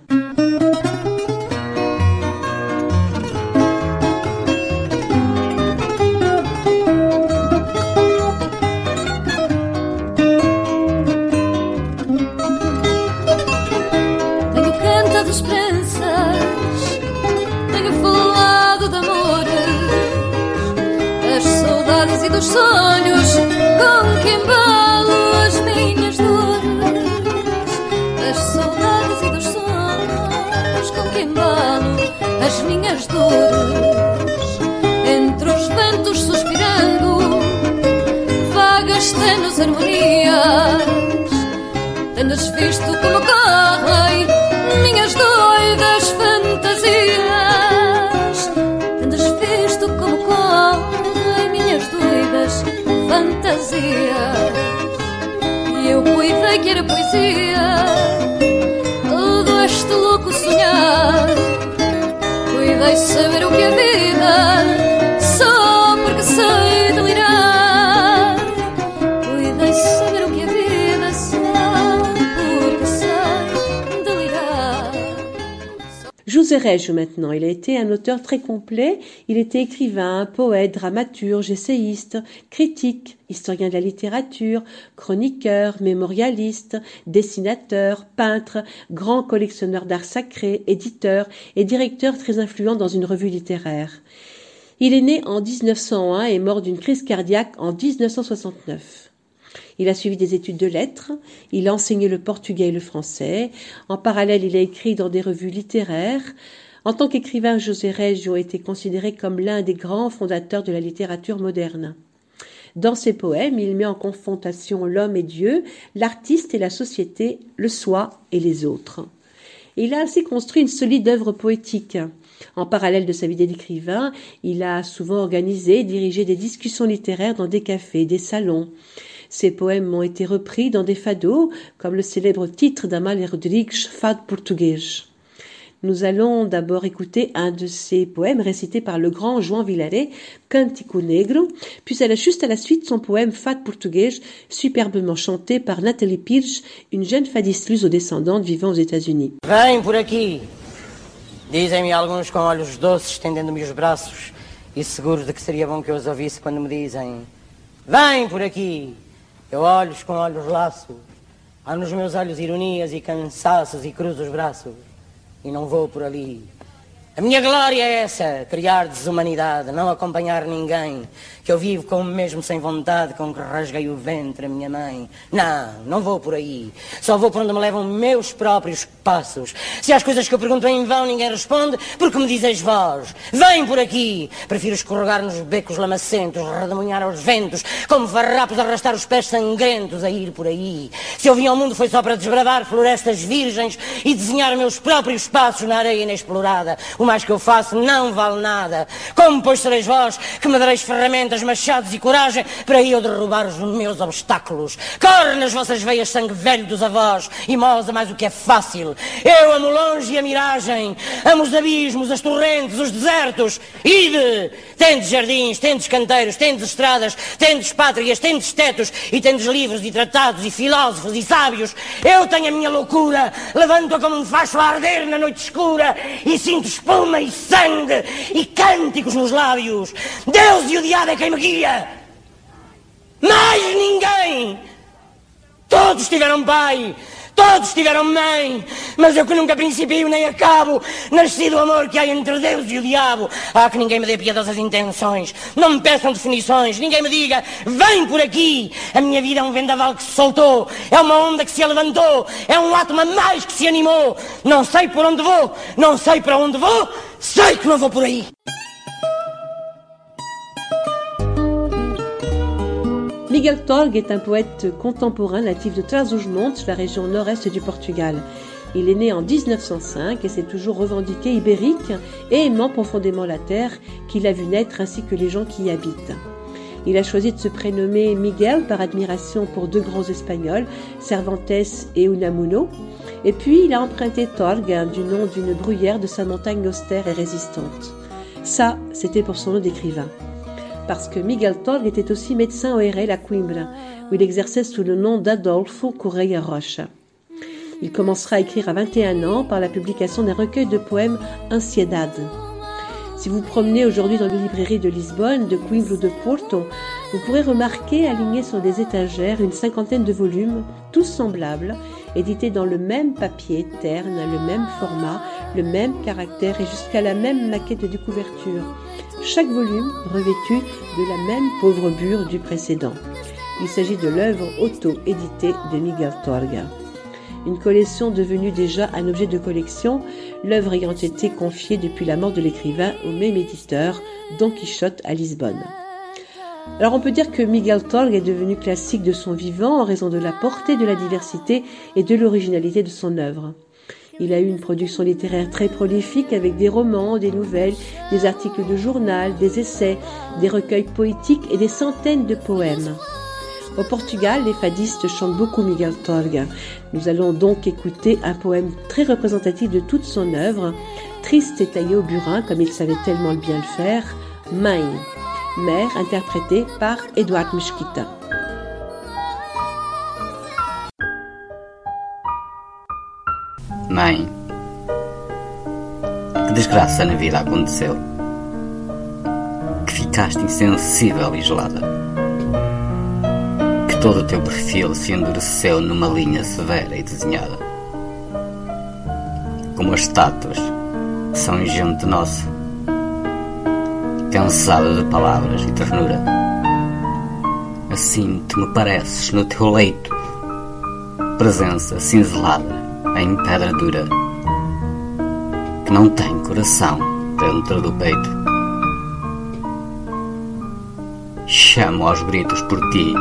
Sonhos com que embalo as minhas dores. Das saudades e dos sonhos com que embalo as minhas dores. Entre os ventos suspirando, vagas tenos harmonias. Tendes visto como merecia todo este louco sonhar. Cuidei saber o que é vida Maintenant, il a été un auteur très complet. Il était écrivain, poète, dramaturge, essayiste, critique, historien de la littérature, chroniqueur, mémorialiste, dessinateur, peintre, grand collectionneur d'art sacré, éditeur et directeur très influent dans une revue littéraire. Il est né en 1901 et mort d'une crise cardiaque en 1969. Il a suivi des études de lettres, il a enseigné le portugais et le français. En parallèle, il a écrit dans des revues littéraires. En tant qu'écrivain, José Reggio était considéré comme l'un des grands fondateurs de la littérature moderne. Dans ses poèmes, il met en confrontation l'homme et Dieu, l'artiste et la société, le soi et les autres. Il a ainsi construit une solide œuvre poétique. En parallèle de sa vie d'écrivain, il a souvent organisé et dirigé des discussions littéraires dans des cafés, des salons. Ses poèmes ont été repris dans des fados, comme le célèbre titre d'Amália Rodrigues, Fado portugais. Nous allons d'abord écouter un de ses poèmes récités par le grand João Vilaré, Cantico Negro, puis à la, juste à la suite son poème Fado portugais, superbement chanté par Nathalie Pires, une jeune fadiste luso-descendante vivant aux États-Unis. Por aqui. Dizem-me alguns com olhos doces, estendendo-me os braços, e seguro de que seria bom que eu os ouvisse quando me dizem: Vem por aqui. Eu olhos com olhos laço. Há nos meus olhos ironias e cansaços e cruzo os braços. E não vou por ali. A minha glória é essa, criar desumanidade, não acompanhar ninguém, que eu vivo como mesmo sem vontade, com que rasguei o ventre a minha mãe. Não, não vou por aí. Só vou por onde me levam meus próprios passos. Se às coisas que eu pergunto em vão ninguém responde, porque me dizeis vós? Vem por aqui. Prefiro escorregar nos becos lamacentos, redemoinhar aos ventos, como farrapos arrastar os pés sangrentos a ir por aí. Se eu vim ao mundo foi só para desbravar florestas virgens e desenhar meus próprios passos na areia inexplorada. O mais que eu faço não vale nada. Como, pois, sereis vós que me dareis ferramentas, machados e coragem para eu derrubar os meus obstáculos? Corre nas vossas veias sangue velho dos avós e mosa mais o que é fácil. Eu amo longe e a miragem, amo os abismos, as torrentes, os desertos. Ide! Tendes jardins, tendes canteiros, tendes estradas, tendes pátrias, tendes tetos e tendes livros e tratados e filósofos e sábios. Eu tenho a minha loucura, levanto-a como um facho a arder na noite escura e sinto espuma e sangue e cânticos nos lábios. Deus e o diabo é quem me guia. Mais ninguém. Todos tiveram pai, todos tiveram mãe, mas eu que nunca principio nem acabo, nasci do amor que há entre Deus e o diabo. Ah, que ninguém me dê piedosas intenções, não me peçam definições, ninguém me diga, vem por aqui. A minha vida é um vendaval que se soltou, é uma onda que se levantou, é um átomo a mais que se animou. Não sei por onde vou, não sei para onde vou, sei que não vou por aí. Miguel Torg est un poète contemporain natif de Trás-os-Montes, la région nord-est du Portugal. Il est né en 1905 et s'est toujours revendiqué ibérique et aimant profondément la terre qu'il a vu naître ainsi que les gens qui y habitent. Il a choisi de se prénommer Miguel par admiration pour deux grands espagnols, Cervantes et Unamuno. Et puis il a emprunté Torg hein, du nom d'une bruyère de sa montagne austère et résistante. Ça, c'était pour son nom d'écrivain parce que Miguel Torg était aussi médecin ORL à Coimbra, où il exerçait sous le nom d'Adolfo Correia Rocha. Il commencera à écrire à 21 ans par la publication d'un recueil de poèmes Ansiedade. Si vous promenez aujourd'hui dans les librairies de Lisbonne, de Coimbra ou de Porto, vous pourrez remarquer alignés sur des étagères une cinquantaine de volumes, tous semblables, édités dans le même papier terne, le même format, le même caractère et jusqu'à la même maquette de couverture. Chaque volume revêtu de la même pauvre bure du précédent. Il s'agit de l'œuvre auto-éditée de Miguel Torga. Une collection devenue déjà un objet de collection, l'œuvre ayant été confiée depuis la mort de l'écrivain au même éditeur, Don Quichotte à Lisbonne. Alors on peut dire que Miguel Torg est devenu classique de son vivant en raison de la portée, de la diversité et de l'originalité de son œuvre. Il a eu une production littéraire très prolifique avec des romans, des nouvelles, des articles de journal, des essais, des recueils poétiques et des centaines de poèmes. Au Portugal, les fadistes chantent beaucoup Miguel Torga. Nous allons donc écouter un poème très représentatif de toute son œuvre, triste et taillé au burin comme il savait tellement bien le faire, Mãe, mère interprétée par Eduardo Mesquita. Mãe, que desgraça na vida aconteceu. Que ficaste insensível e gelada. Que todo o teu perfil se endureceu numa linha severa e desenhada. Como as estátuas são gente nossa, cansada de palavras e ternura. Assim te me pareces no teu leito, presença cinzelada em pedra dura, que não tem coração dentro do peito. Chamo aos gritos por ti,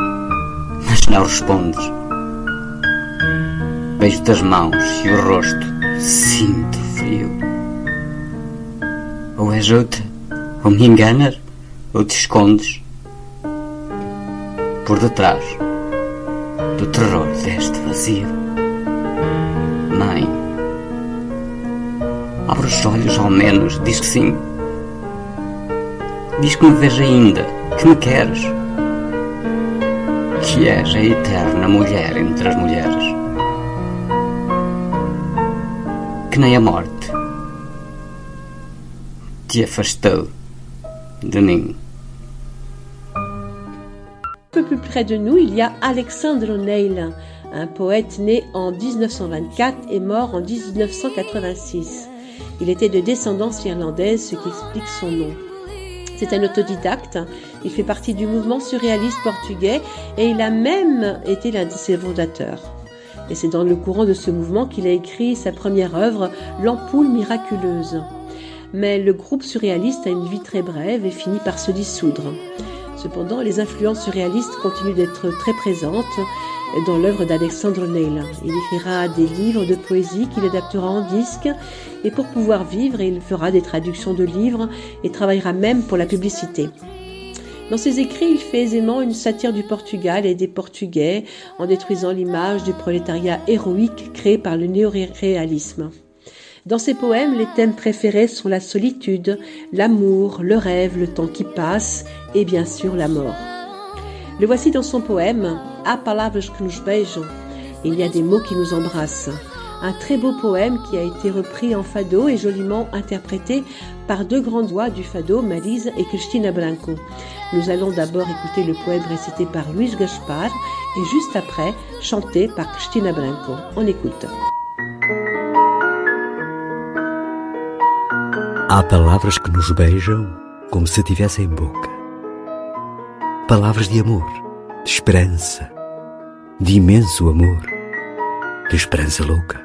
mas não respondes. Beijo-te as mãos e o rosto, sinto frio. Ou és outra, ou me enganas, ou te escondes. Por detrás do terror deste vazio. Mãe, abre os olhos ao menos, diz que sim. Diz que me vês ainda, que me queres. Que és a eterna mulher entre as mulheres. Que nem a morte te afastou de mim. Un peu plus près de y a Alexandre Neil, un poète né en 1924 et mort en 1986. Il était de descendance irlandaise, ce qui explique son nom. C'est un autodidacte, il fait partie du mouvement surréaliste portugais et il a même été l'un de ses fondateurs. Et c'est dans le courant de ce mouvement qu'il a écrit sa première œuvre, L'ampoule miraculeuse. Mais le groupe surréaliste a une vie très brève et finit par se dissoudre. Cependant, les influences surréalistes continuent d'être très présentes dans l'œuvre d'Alexandre Neil. Il écrira des livres de poésie qu'il adaptera en disque et pour pouvoir vivre, il fera des traductions de livres et travaillera même pour la publicité. Dans ses écrits, il fait aisément une satire du Portugal et des Portugais en détruisant l'image du prolétariat héroïque créé par le néoréalisme. Dans ses poèmes, les thèmes préférés sont la solitude, l'amour, le rêve, le temps qui passe et bien sûr la mort. Le voici dans son poème Há palavras que nos beijam. Il y a des mots qui nous embrassent. Un très beau poème qui a été repris en fado et joliment interprété par deux grandes voix du fado, Malise et Cristina Branco. Nous allons d'abord écouter le poème récité par Luis Gaspar et juste après chanté par Cristina Branco. On écoute. Há palavras que nos beijam como se tivessem boca. Palavras de amor, de esperança, de imenso amor, de esperança louca.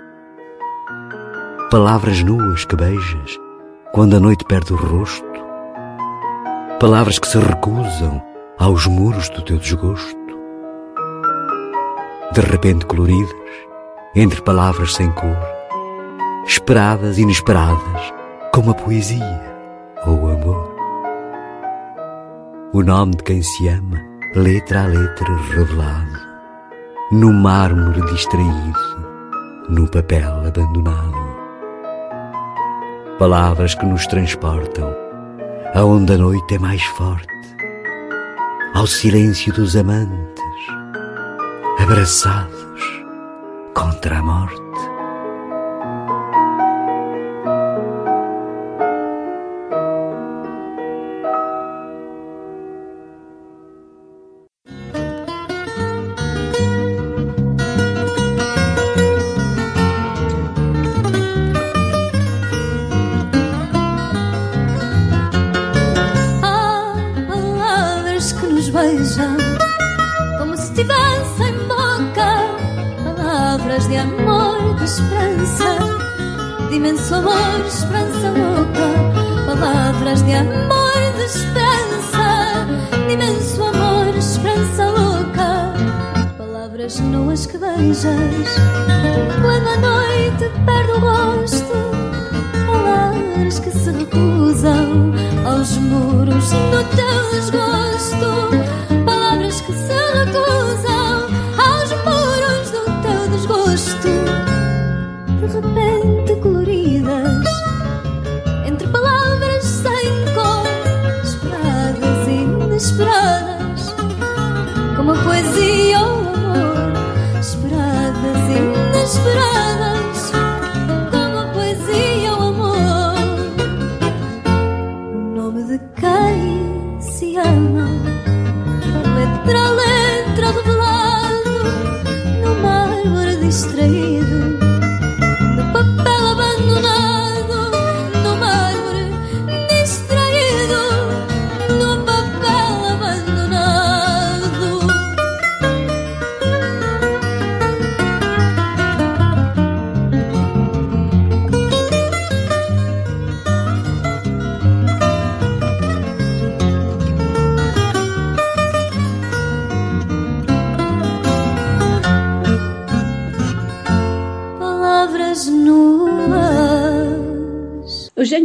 Palavras nuas que beijas quando a noite perde o rosto. Palavras que se recusam aos muros do teu desgosto. De repente coloridas, entre palavras sem cor, esperadas, inesperadas, como a poesia ou o amor. O nome de quem se ama, letra a letra revelado, no mármore distraído, no papel abandonado. Palavras que nos transportam aonde a noite é mais forte, ao silêncio dos amantes, abraçados contra a morte.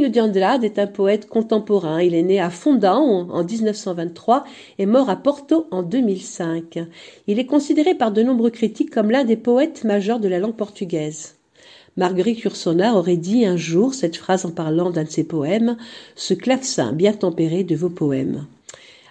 Eugenio de Andrade est un poète contemporain. Il est né à Fondão en 1923 et mort à Porto en 2005. Il est considéré par de nombreux critiques comme l'un des poètes majeurs de la langue portugaise. Marguerite Yourcenar aurait dit un jour cette phrase en parlant d'un de ses poèmes Ce clavecin bien tempéré de vos poèmes.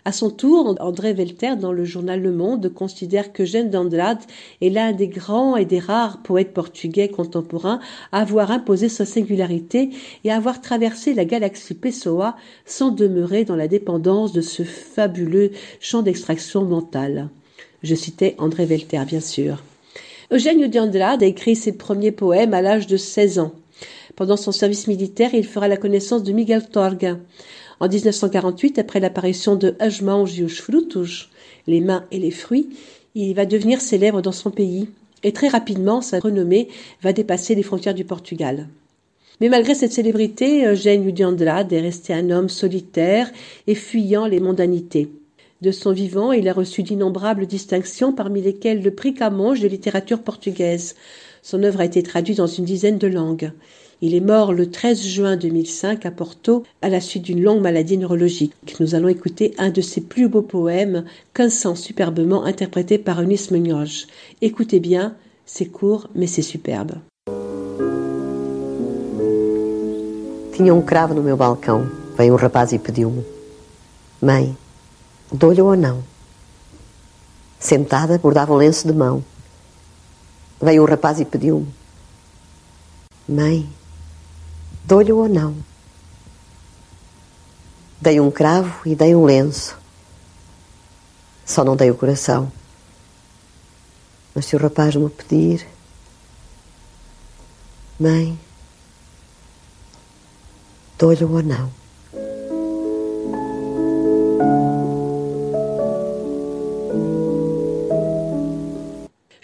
À son tour, André Velter, dans le journal Le Monde, considère que Jeanne d'Andrade est l'un des grands et des rares poètes portugais contemporains à avoir imposé sa singularité et à avoir traversé la galaxie Pessoa sans demeurer dans la dépendance de ce fabuleux champ d'extraction mentale. Je citais André Velter, bien sûr. Eugenio de Andrade a écrit ses premiers poèmes à l'âge de 16 ans. Pendant son service militaire, il fera la connaissance de Miguel Torga. En 1948, après l'apparition de As les mains et les fruits, il va devenir célèbre dans son pays et très rapidement sa renommée va dépasser les frontières du Portugal. Mais malgré cette célébrité, Eugène de Andrade est resté un homme solitaire et fuyant les mondanités. De son vivant, il a reçu d'innombrables distinctions, parmi lesquelles le prix Camões de littérature portugaise. Son œuvre a été traduite dans une dizaine de langues. Il est mort le 13 juin 2005 à Porto à la suite d'une longue maladie neurologique. Nous allons écouter un de ses plus beaux poèmes, sent superbement interprété par Eunice Munhoz. Écoutez bien, c'est court mais c'est superbe. Tinha um cravo no meu balcão. Veio um rapaz e pediu-me: Mãe, dou-lhe ou não? Sentada, bordava um lenço de mão. Veio um rapaz e pediu-me: Mãe, Dou-lhe ou não. Dei um cravo e dei um lenço. Só não dei o coração. Mas se o rapaz me pedir, mãe, dou-lhe ou não.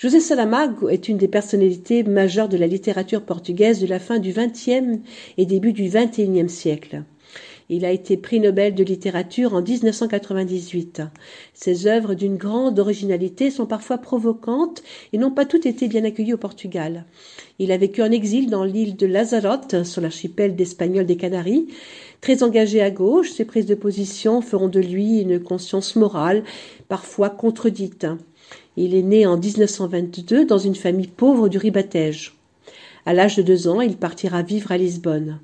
José Saramago est une des personnalités majeures de la littérature portugaise de la fin du XXe et début du XXIe siècle. Il a été prix Nobel de littérature en 1998. Ses œuvres d'une grande originalité sont parfois provocantes et n'ont pas toutes été bien accueillies au Portugal. Il a vécu en exil dans l'île de Lanzarote, sur l'archipel d'Espagnol des Canaries. Très engagé à gauche, ses prises de position feront de lui une conscience morale, parfois contredite. Il est né en 1922 dans une famille pauvre du Ribatège. À l'âge de deux ans, il partira vivre à Lisbonne.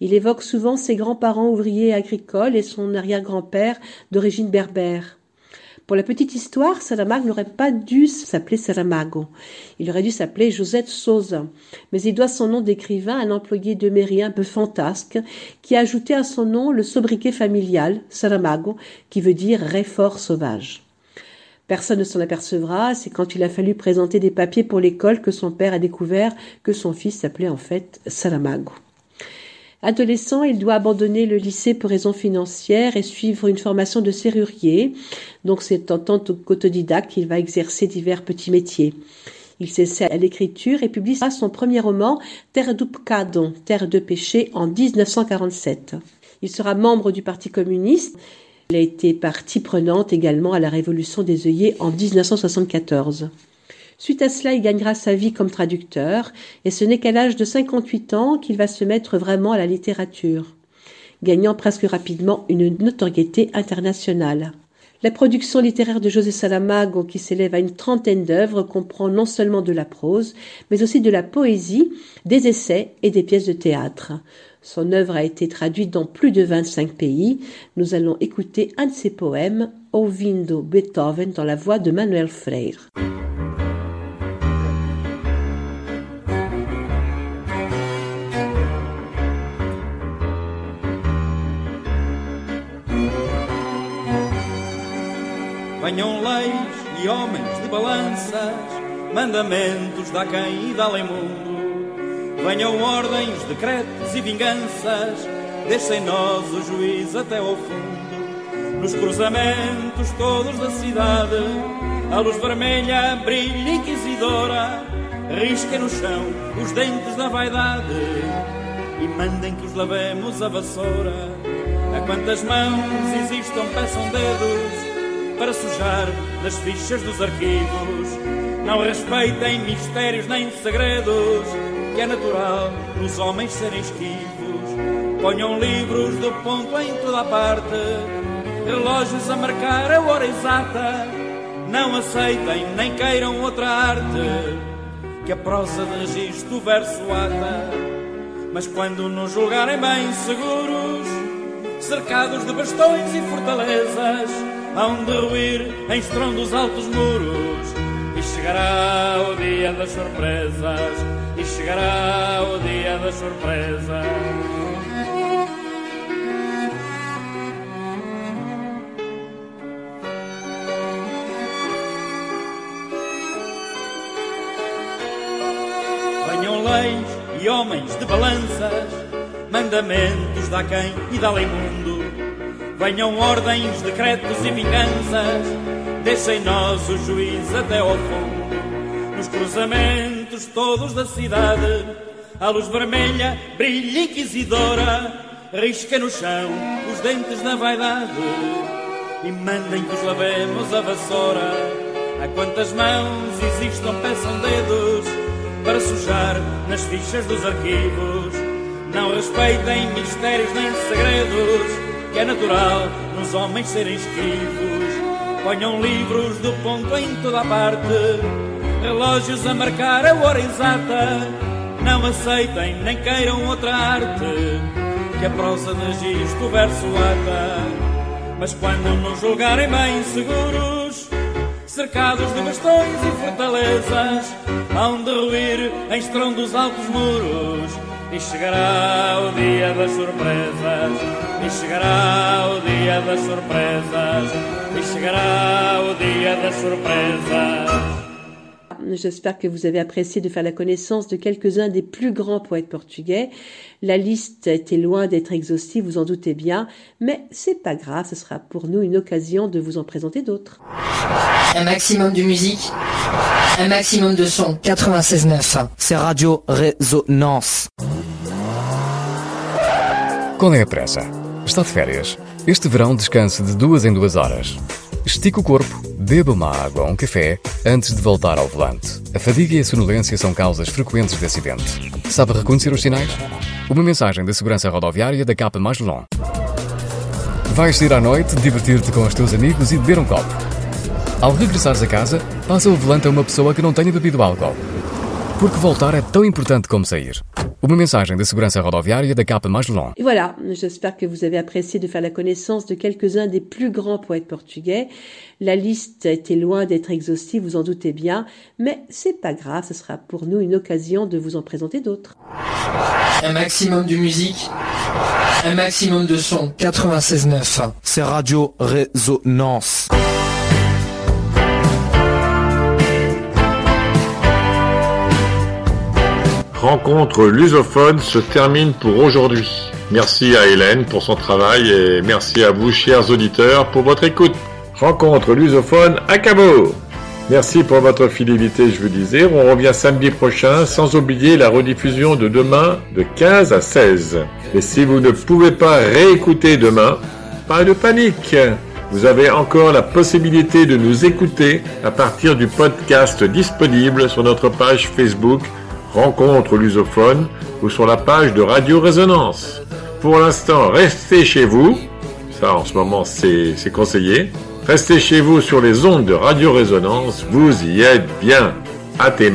Il évoque souvent ses grands-parents ouvriers agricoles et son arrière-grand-père d'origine berbère. Pour la petite histoire, Saramago n'aurait pas dû s'appeler Saramago. Il aurait dû s'appeler Josette Souza. Mais il doit son nom d'écrivain à un employé de mairie un peu fantasque qui a ajouté à son nom le sobriquet familial, Saramago, qui veut dire réfort sauvage. Personne ne s'en apercevra, c'est quand il a fallu présenter des papiers pour l'école que son père a découvert que son fils s'appelait en fait Salamago. Adolescent, il doit abandonner le lycée pour raisons financières et suivre une formation de serrurier. Donc c'est en tant qu'autodidacte qu'il va exercer divers petits métiers. Il s'essaie à l'écriture et publiera son premier roman Terre du Pecado, Terre de péché, en 1947. Il sera membre du Parti communiste il a été partie prenante également à la Révolution des œillets en 1974. Suite à cela, il gagnera sa vie comme traducteur, et ce n'est qu'à l'âge de 58 ans qu'il va se mettre vraiment à la littérature, gagnant presque rapidement une notoriété internationale. La production littéraire de José Salamago, qui s'élève à une trentaine d'œuvres, comprend non seulement de la prose, mais aussi de la poésie, des essais et des pièces de théâtre. Son œuvre a été traduite dans plus de 25 pays. Nous allons écouter un de ses poèmes, Ouvindo Beethoven, dans la voix de Manuel Freire. Venham leis e homens de balanças, mandamentos da e Venham ordens, decretos e vinganças, deixem nós o juiz até ao fundo. Nos cruzamentos todos da cidade, a luz vermelha brilha inquisidora, risquem no chão os dentes da vaidade e mandem que os lavemos a vassoura. A quantas mãos existam, peçam dedos para sujar nas fichas dos arquivos. Não respeitem mistérios nem segredos que é natural nos homens serem esquivos. Ponham livros do ponto em toda a parte, relógios a marcar a hora exata. Não aceitem nem queiram outra arte que a prosa de registro o verso ata. Mas quando nos julgarem bem seguros, cercados de bastões e fortalezas, hão de ruir em estrondos altos muros. E chegará o dia das surpresas, e chegará o dia das surpresas. Venham leis e homens de balanças, mandamentos da quem e da lei mundo. Venham ordens, decretos e vinganças, deixem nós o juiz até ao fundo. Nos cruzamentos todos da cidade, a luz vermelha brilha inquisidora, risca no chão os dentes da vaidade e mandem que os lavemos a vassoura. A quantas mãos existam, peçam dedos para sujar nas fichas dos arquivos. Não respeitem mistérios nem segredos, que é natural nos homens serem esquivos. Ponham livros do ponto em toda a parte, relógios a marcar a hora exata. Não aceitem nem queiram outra arte, que a prosa registro o verso ata. Mas quando nos julgarem bem seguros, cercados de bastões e fortalezas, hão de ruir em estrondos altos muros. E chegará o dia das surpresas, e chegará o dia das surpresas, e chegará o dia das surpresas. J'espère que vous avez apprécié de faire la connaissance de quelques-uns des plus grands poètes portugais. La liste était loin d'être exhaustive, vous en doutez bien, mais c'est pas grave, ce sera pour nous une occasion de vous en présenter d'autres. Un maximum de musique, un maximum de son. 96.9, c'est Radio Résonance. Qual é a pressa? Está de férias? Este verão descanse de duas em duas horas. Estique o corpo, beba uma água ou um café antes de voltar ao volante. A fadiga e a sonolência são causas frequentes de acidente. Sabe reconhecer os sinais? Uma mensagem da Segurança Rodoviária da Capa Magellan. Vais sair à noite, divertir-te com os teus amigos e beber um copo. Ao regressares a casa, passa o volante a uma pessoa que não tenha bebido álcool. Porque voltar é tão importante como sair. Uma mensagem da Segurança Rodoviária da Capa Magellan. Et voilà, j'espère que vous avez apprécié de faire la connaissance de quelques-uns des plus grands poètes portugais. La liste était loin d'être exhaustive, vous en doutez bien, mais c'est pas grave, ce sera pour nous une occasion de vous en présenter d'autres. Un maximum de musique, un maximum de son. 96.9, c'est Radio Résonance. Rencontre lusophone se termine pour aujourd'hui. Merci à Hélène pour son travail et merci à vous, chers auditeurs, pour votre écoute. Rencontre lusophone à Cabo. Merci pour votre fidélité, je vous disais. On revient samedi prochain, sans oublier la rediffusion de demain de 15 à 16. Et si vous ne pouvez pas réécouter demain, pas de panique. Vous avez encore la possibilité de nous écouter à partir du podcast disponible sur notre page Facebook Rencontre lusophone ou sur la page de Radio Résonance. Pour l'instant, restez chez vous. Ça, en ce moment, c'est conseillé. Restez chez vous sur les ondes de Radio Résonance. Vous y êtes bien. À tes.